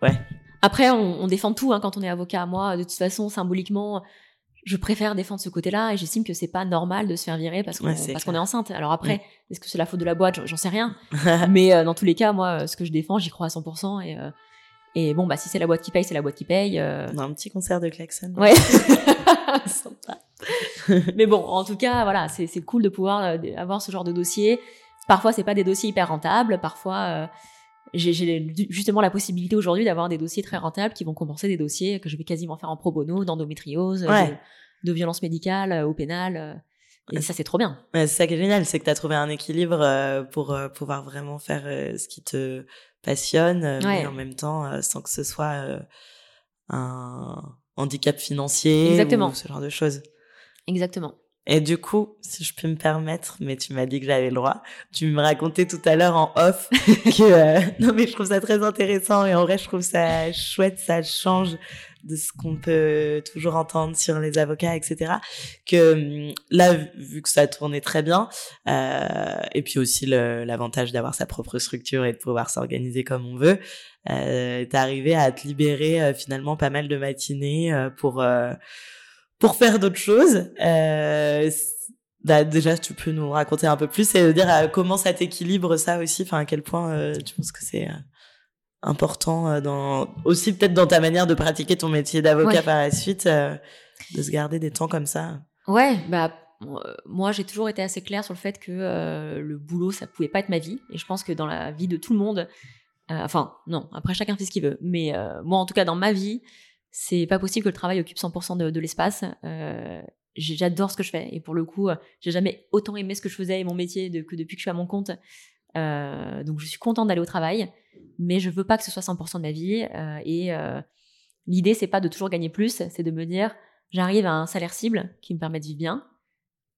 Speaker 5: ouais. Après, on, on, défend tout hein, quand on est avocat. Moi, de toute façon, symboliquement, je préfère défendre ce côté-là et j'estime que c'est pas normal de se faire virer parce qu'on parce qu'on est enceinte. Alors après, est-ce que c'est la faute de la boîte? J'en sais rien. Mais euh, dans tous les cas, moi, euh, ce que je défends, j'y crois à 100% et euh, et bon bah si c'est la boîte qui paye, c'est la boîte qui paye.
Speaker 3: On a un petit concert de klaxon.
Speaker 5: Ouais. Mais bon, en tout cas, voilà, c'est c'est cool de pouvoir avoir ce genre de dossier. Parfois, c'est pas des dossiers hyper rentables. Parfois j'ai justement la possibilité aujourd'hui d'avoir des dossiers très rentables qui vont compenser des dossiers que je vais quasiment faire en pro bono, d'endométriose, de, de, violence médicale euh, au pénal. Euh, et ça, c'est trop bien.
Speaker 3: c'est ça qui est génial, c'est que tu as trouvé un équilibre euh, pour pouvoir vraiment faire ce qui te passionne, mais en même temps, sans que ce soit un handicap financier
Speaker 5: Exactement.
Speaker 3: ou ce genre de choses.
Speaker 5: Exactement.
Speaker 3: Et du coup, si je peux me permettre, mais tu m'as dit que j'avais le droit, tu me racontais tout à l'heure en off que euh, non mais je trouve ça très intéressant et en vrai je trouve ça chouette, ça change de ce qu'on peut toujours entendre sur les avocats, etc. Que hum, là, vu que ça tournait très bien, euh, et puis aussi l'avantage d'avoir sa propre structure et de pouvoir s'organiser comme on veut, euh, t'es arrivé à te libérer euh, finalement pas mal de matinées euh, pour euh, pour faire d'autres choses. Bah, déjà, tu peux nous raconter un peu plus et dire comment ça t'équilibre ça aussi, enfin à quel point tu penses que c'est important euh, dans aussi peut-être dans ta manière de pratiquer ton métier d'avocat par la suite, euh, de se garder des temps comme ça?
Speaker 5: Ouais, bah euh, moi j'ai toujours été assez claire sur le fait que le boulot ça pouvait pas être ma vie et je pense que dans la vie de tout le monde, enfin non, après chacun fait ce qu'il veut, mais moi en tout cas dans ma vie c'est pas possible que le travail occupe 100% de, l'espace. J'adore ce que je fais et pour le coup j'ai jamais autant aimé ce que je faisais et mon métier que depuis que je suis à mon compte. donc je suis contente d'aller au travail mais je veux pas que ce soit 100% de ma vie. Euh, et euh, l'idée, c'est pas de toujours gagner plus, c'est de me dire, j'arrive à un salaire cible qui me permet de vivre bien.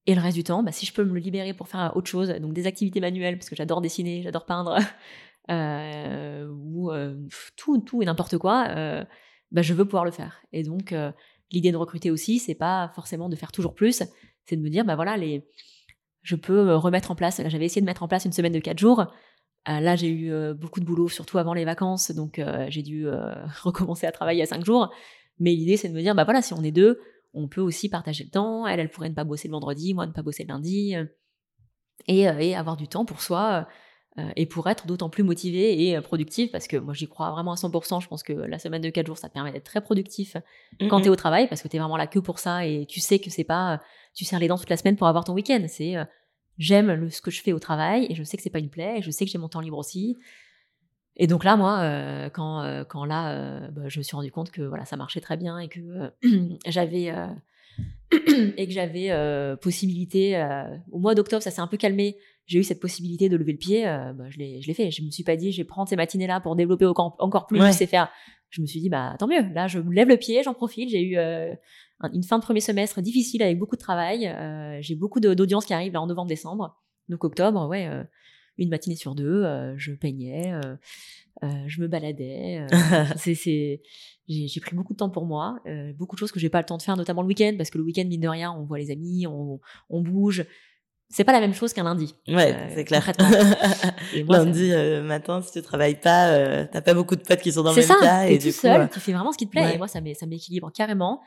Speaker 5: Et le reste du temps, bah, si je peux me le libérer pour faire autre chose, donc des activités manuelles, parce que j'adore dessiner, j'adore peindre, euh, ou tout, tout et n'importe quoi, bah, je veux pouvoir le faire. Et donc, l'idée de recruter aussi, c'est pas forcément de faire toujours plus, c'est de me dire, bah voilà, les... je peux remettre en place, j'avais essayé de mettre en place une semaine de 4 jours, euh, là, j'ai eu euh, beaucoup de boulot, surtout avant les vacances, donc euh, j'ai dû recommencer à travailler à cinq jours. Mais l'idée, c'est de me dire, bah voilà, si on est deux, on peut aussi partager le temps. Elle, elle pourrait ne pas bosser le vendredi, moi ne pas bosser le lundi, et, avoir du temps pour soi et pour être d'autant plus motivé et productif, parce que moi j'y crois vraiment à 100%. Je pense que la semaine de 4 jours, ça te permet d'être très productif quand tu es au travail, parce que tu es vraiment là que pour ça et tu sais que c'est pas, tu serres les dents toute la semaine pour avoir ton week-end. C'est j'aime ce que je fais au travail et je sais que c'est pas une plaie et je sais que j'ai mon temps libre aussi. Et donc là, moi, euh, quand, euh, quand là, euh, bah, je me suis rendu compte que voilà, ça marchait très bien et que j'avais et que j'avais possibilité. au mois d'octobre, ça s'est un peu calmé. J'ai eu cette possibilité de lever le pied. Bah, je l'ai, je l'ai fait. Je me suis pas dit, je vais prendre ces matinées là pour développer encore, plus et faire. Je me suis dit, bah tant mieux. Là, je lève le pied, j'en profite. J'ai eu une fin de premier semestre difficile avec beaucoup de travail. Euh, j'ai beaucoup d'audience qui arrivent là en novembre-décembre. Donc octobre, ouais, euh, une matinée sur deux, euh, je peignais, je me baladais. c'est, j'ai pris beaucoup de temps pour moi, beaucoup de choses que j'ai pas le temps de faire, notamment le week-end, parce que le week-end, mine de rien, on voit les amis, on, on bouge. C'est pas la même chose qu'un lundi.
Speaker 3: Ouais, c'est clair. lundi matin, si tu travailles pas, t'as pas beaucoup de potes qui sont dans le même
Speaker 5: ça,
Speaker 3: cas.
Speaker 5: Et tout seul, tu fais vraiment ce qui te plaît. Et moi, ça m'équilibre carrément.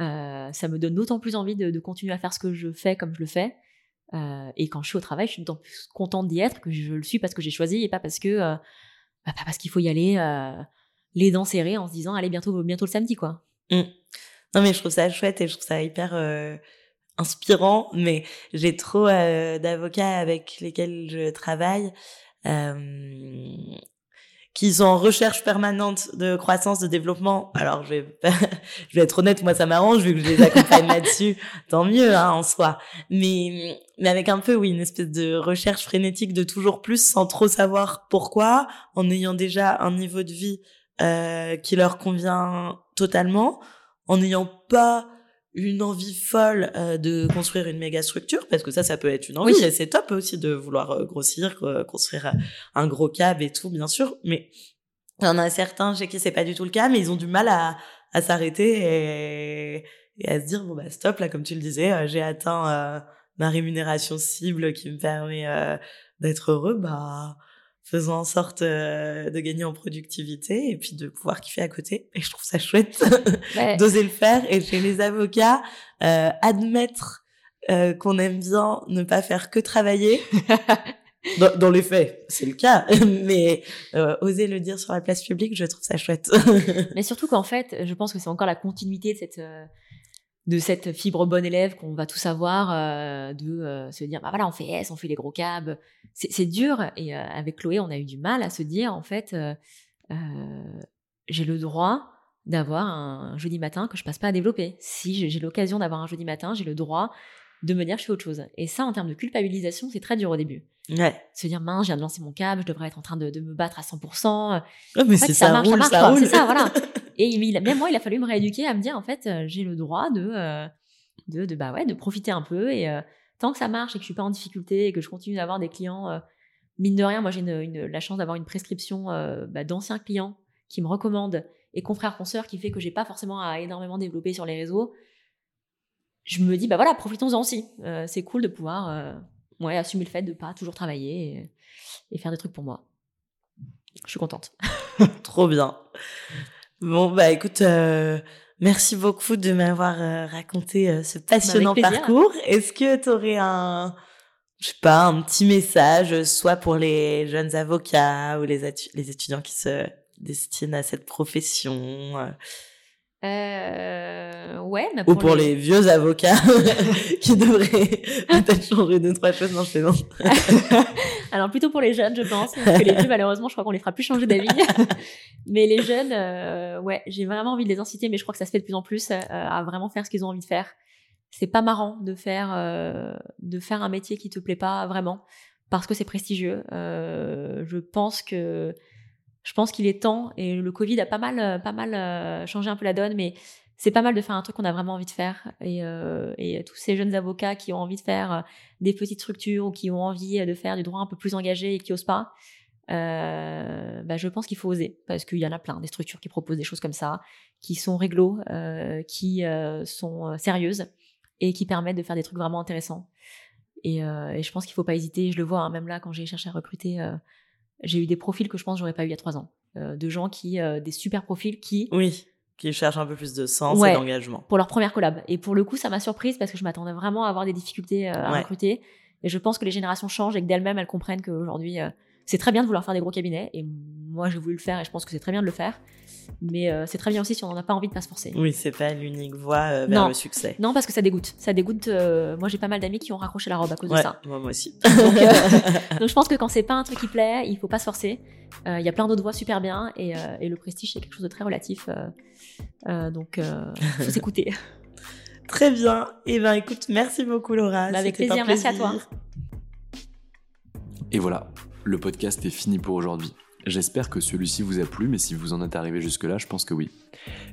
Speaker 5: Euh, ça me donne d'autant plus envie de, continuer à faire ce que je fais comme je le fais. Euh, et quand je suis au travail, je suis d'autant plus contente d'y être que je le suis parce que j'ai choisi et pas parce que euh, bah, pas parce qu'il faut y aller les dents serrées en se disant allez bientôt bientôt le samedi quoi.
Speaker 3: Mmh. Non mais je trouve ça chouette et je trouve ça hyper inspirant. Mais j'ai trop d'avocats avec lesquels je travaille qui sont en recherche permanente de croissance, de développement. Alors, je vais, je vais être honnête, moi, ça m'arrange vu que je les accompagne là-dessus. Tant mieux, hein, en soi. Mais, mais avec un peu, oui, une espèce de recherche frénétique de toujours plus sans trop savoir pourquoi, en ayant déjà un niveau de vie euh, qui leur convient totalement, en n'ayant pas une envie folle euh, de construire une méga structure parce que ça ça peut être une envie et c'est top aussi de vouloir euh, grossir euh, construire un gros cab et tout bien sûr. Mais il y en a certains chez qui c'est pas du tout le cas mais ils ont du mal à, à s'arrêter et, et, à se dire bon bah stop là comme tu le disais j'ai atteint ma rémunération cible qui me permet d'être heureux bah faisant en sorte euh, de gagner en productivité et puis de pouvoir kiffer à côté. Et je trouve ça chouette d'oser le faire. Et chez les avocats, euh, admettre euh, qu'on aime bien ne pas faire que travailler. dans, dans, les faits, c'est le cas, mais oser le dire sur la place publique, je trouve ça chouette.
Speaker 5: mais surtout qu'en fait, je pense que c'est encore la continuité de cette de cette fibre bonne élève qu'on va tout savoir, euh, de euh, se dire bah voilà on fait S, on fait les gros cabs, c'est dur et euh, avec Chloé on a eu du mal à se dire en fait j'ai le droit d'avoir un jeudi matin que je passe pas à développer. Si j'ai l'occasion d'avoir un jeudi matin, j'ai le droit de me dire je fais autre chose. Et ça en termes de culpabilisation c'est très dur au début.
Speaker 3: Ouais.
Speaker 5: Se dire mince, je viens de lancer mon cab, je devrais être en train de, de me battre à 100%.
Speaker 3: Ouais, mais c'est ça, ça, marche, roule, ça, marche,
Speaker 5: C'est ça, voilà. Et il, même moi, il a fallu me rééduquer à me dire, en fait, euh, j'ai le droit de, euh, de, de, bah ouais, de profiter un peu. Et euh, tant que ça marche et que je suis pas en difficulté et que je continue d'avoir des clients, mine de rien, moi j'ai une, la chance d'avoir une prescription bah, d'anciens clients qui me recommandent et confrère consoeur qui fait que j'ai pas forcément à énormément développer sur les réseaux, je me dis bah voilà, profitons-en aussi. C'est cool de pouvoir ouais, assumer le fait de pas toujours travailler et, faire des trucs pour moi. Je suis contente.
Speaker 3: Trop bien. Bon bah écoute, euh, merci beaucoup de m'avoir raconté ce passionnant parcours. Est-ce que tu aurais un je sais pas, un petit message, soit pour les jeunes avocats ou les, les étudiants qui se destinent à cette profession
Speaker 5: euh, ouais,
Speaker 3: bah Ou pour les... vieux avocats qui devraient peut-être changer deux, trois choses. Non, je plaisante.
Speaker 5: Alors, plutôt pour les jeunes, je pense. Parce que les vieux, malheureusement, je crois qu'on les fera plus changer d'avis. mais les jeunes, euh, ouais, j'ai vraiment envie de les inciter, mais je crois que ça se fait de plus en plus euh, à vraiment faire ce qu'ils ont envie de faire. C'est pas marrant de faire, euh, de faire un métier qui te plaît pas vraiment parce que c'est prestigieux. Je pense que je pense qu'il est temps et le Covid a pas mal, euh, pas mal euh, changé un peu la donne, mais c'est pas mal de faire un truc qu'on a vraiment envie de faire. Et, euh, tous ces jeunes avocats qui ont envie de faire des petites structures ou qui ont envie de faire du droit un peu plus engagé et qui osent pas, euh, bah, je pense qu'il faut oser parce qu'il y en a plein des structures qui proposent des choses comme ça, qui sont réglo, qui sont sérieuses et qui permettent de faire des trucs vraiment intéressants. Et, je pense qu'il faut pas hésiter. Je le vois hein, même là quand j'ai cherché à recruter j'ai eu des profils que je pense j'aurais pas eu il y a trois ans. Euh, de gens qui, euh, des super profils qui.
Speaker 3: Oui, qui cherchent un peu plus de sens et d'engagement.
Speaker 5: Pour leur première collab. Et pour le coup, ça m'a surprise parce que je m'attendais vraiment à avoir des difficultés euh, à recruter. Et je pense que les générations changent et que d'elles-mêmes, elles comprennent qu'aujourd'hui, c'est très bien de vouloir faire des gros cabinets. Et moi, j'ai voulu le faire et je pense que c'est très bien de le faire. Mais euh, c'est très bien aussi si on n'en a pas envie de pas se forcer.
Speaker 3: Oui, c'est pas l'unique voie euh, vers le succès.
Speaker 5: Non, parce que ça dégoûte. Ça dégoûte. Euh, moi, j'ai pas mal d'amis qui ont raccroché la robe à cause
Speaker 3: de
Speaker 5: ça.
Speaker 3: Moi, moi aussi.
Speaker 5: Donc, je pense que quand c'est pas un truc qui plaît, il faut pas se forcer. Il y a plein d'autres voies super bien et, et le prestige c'est quelque chose de très relatif. donc, faut s'écouter.
Speaker 3: Très bien. Et eh ben, écoute, merci beaucoup, Laura.
Speaker 5: Bah, avec plaisir. Merci à toi.
Speaker 6: Et voilà, le podcast est fini pour aujourd'hui. J'espère que celui-ci vous a plu, mais si vous en êtes arrivé jusque-là, je pense que oui.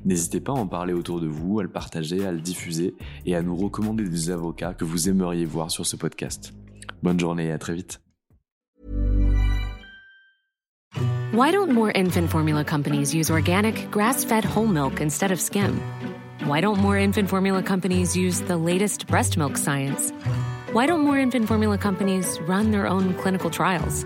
Speaker 6: N'hésitez pas à en parler autour de vous, à le partager, à le diffuser et à nous recommander des avocats que vous aimeriez voir sur ce podcast. Bonne journée et à très vite.
Speaker 7: Why don't more infant formula companies use organic, grass-fed whole milk instead of skim? Why don't more infant formula companies use the latest breast milk science? Why don't more infant formula companies run their own clinical trials?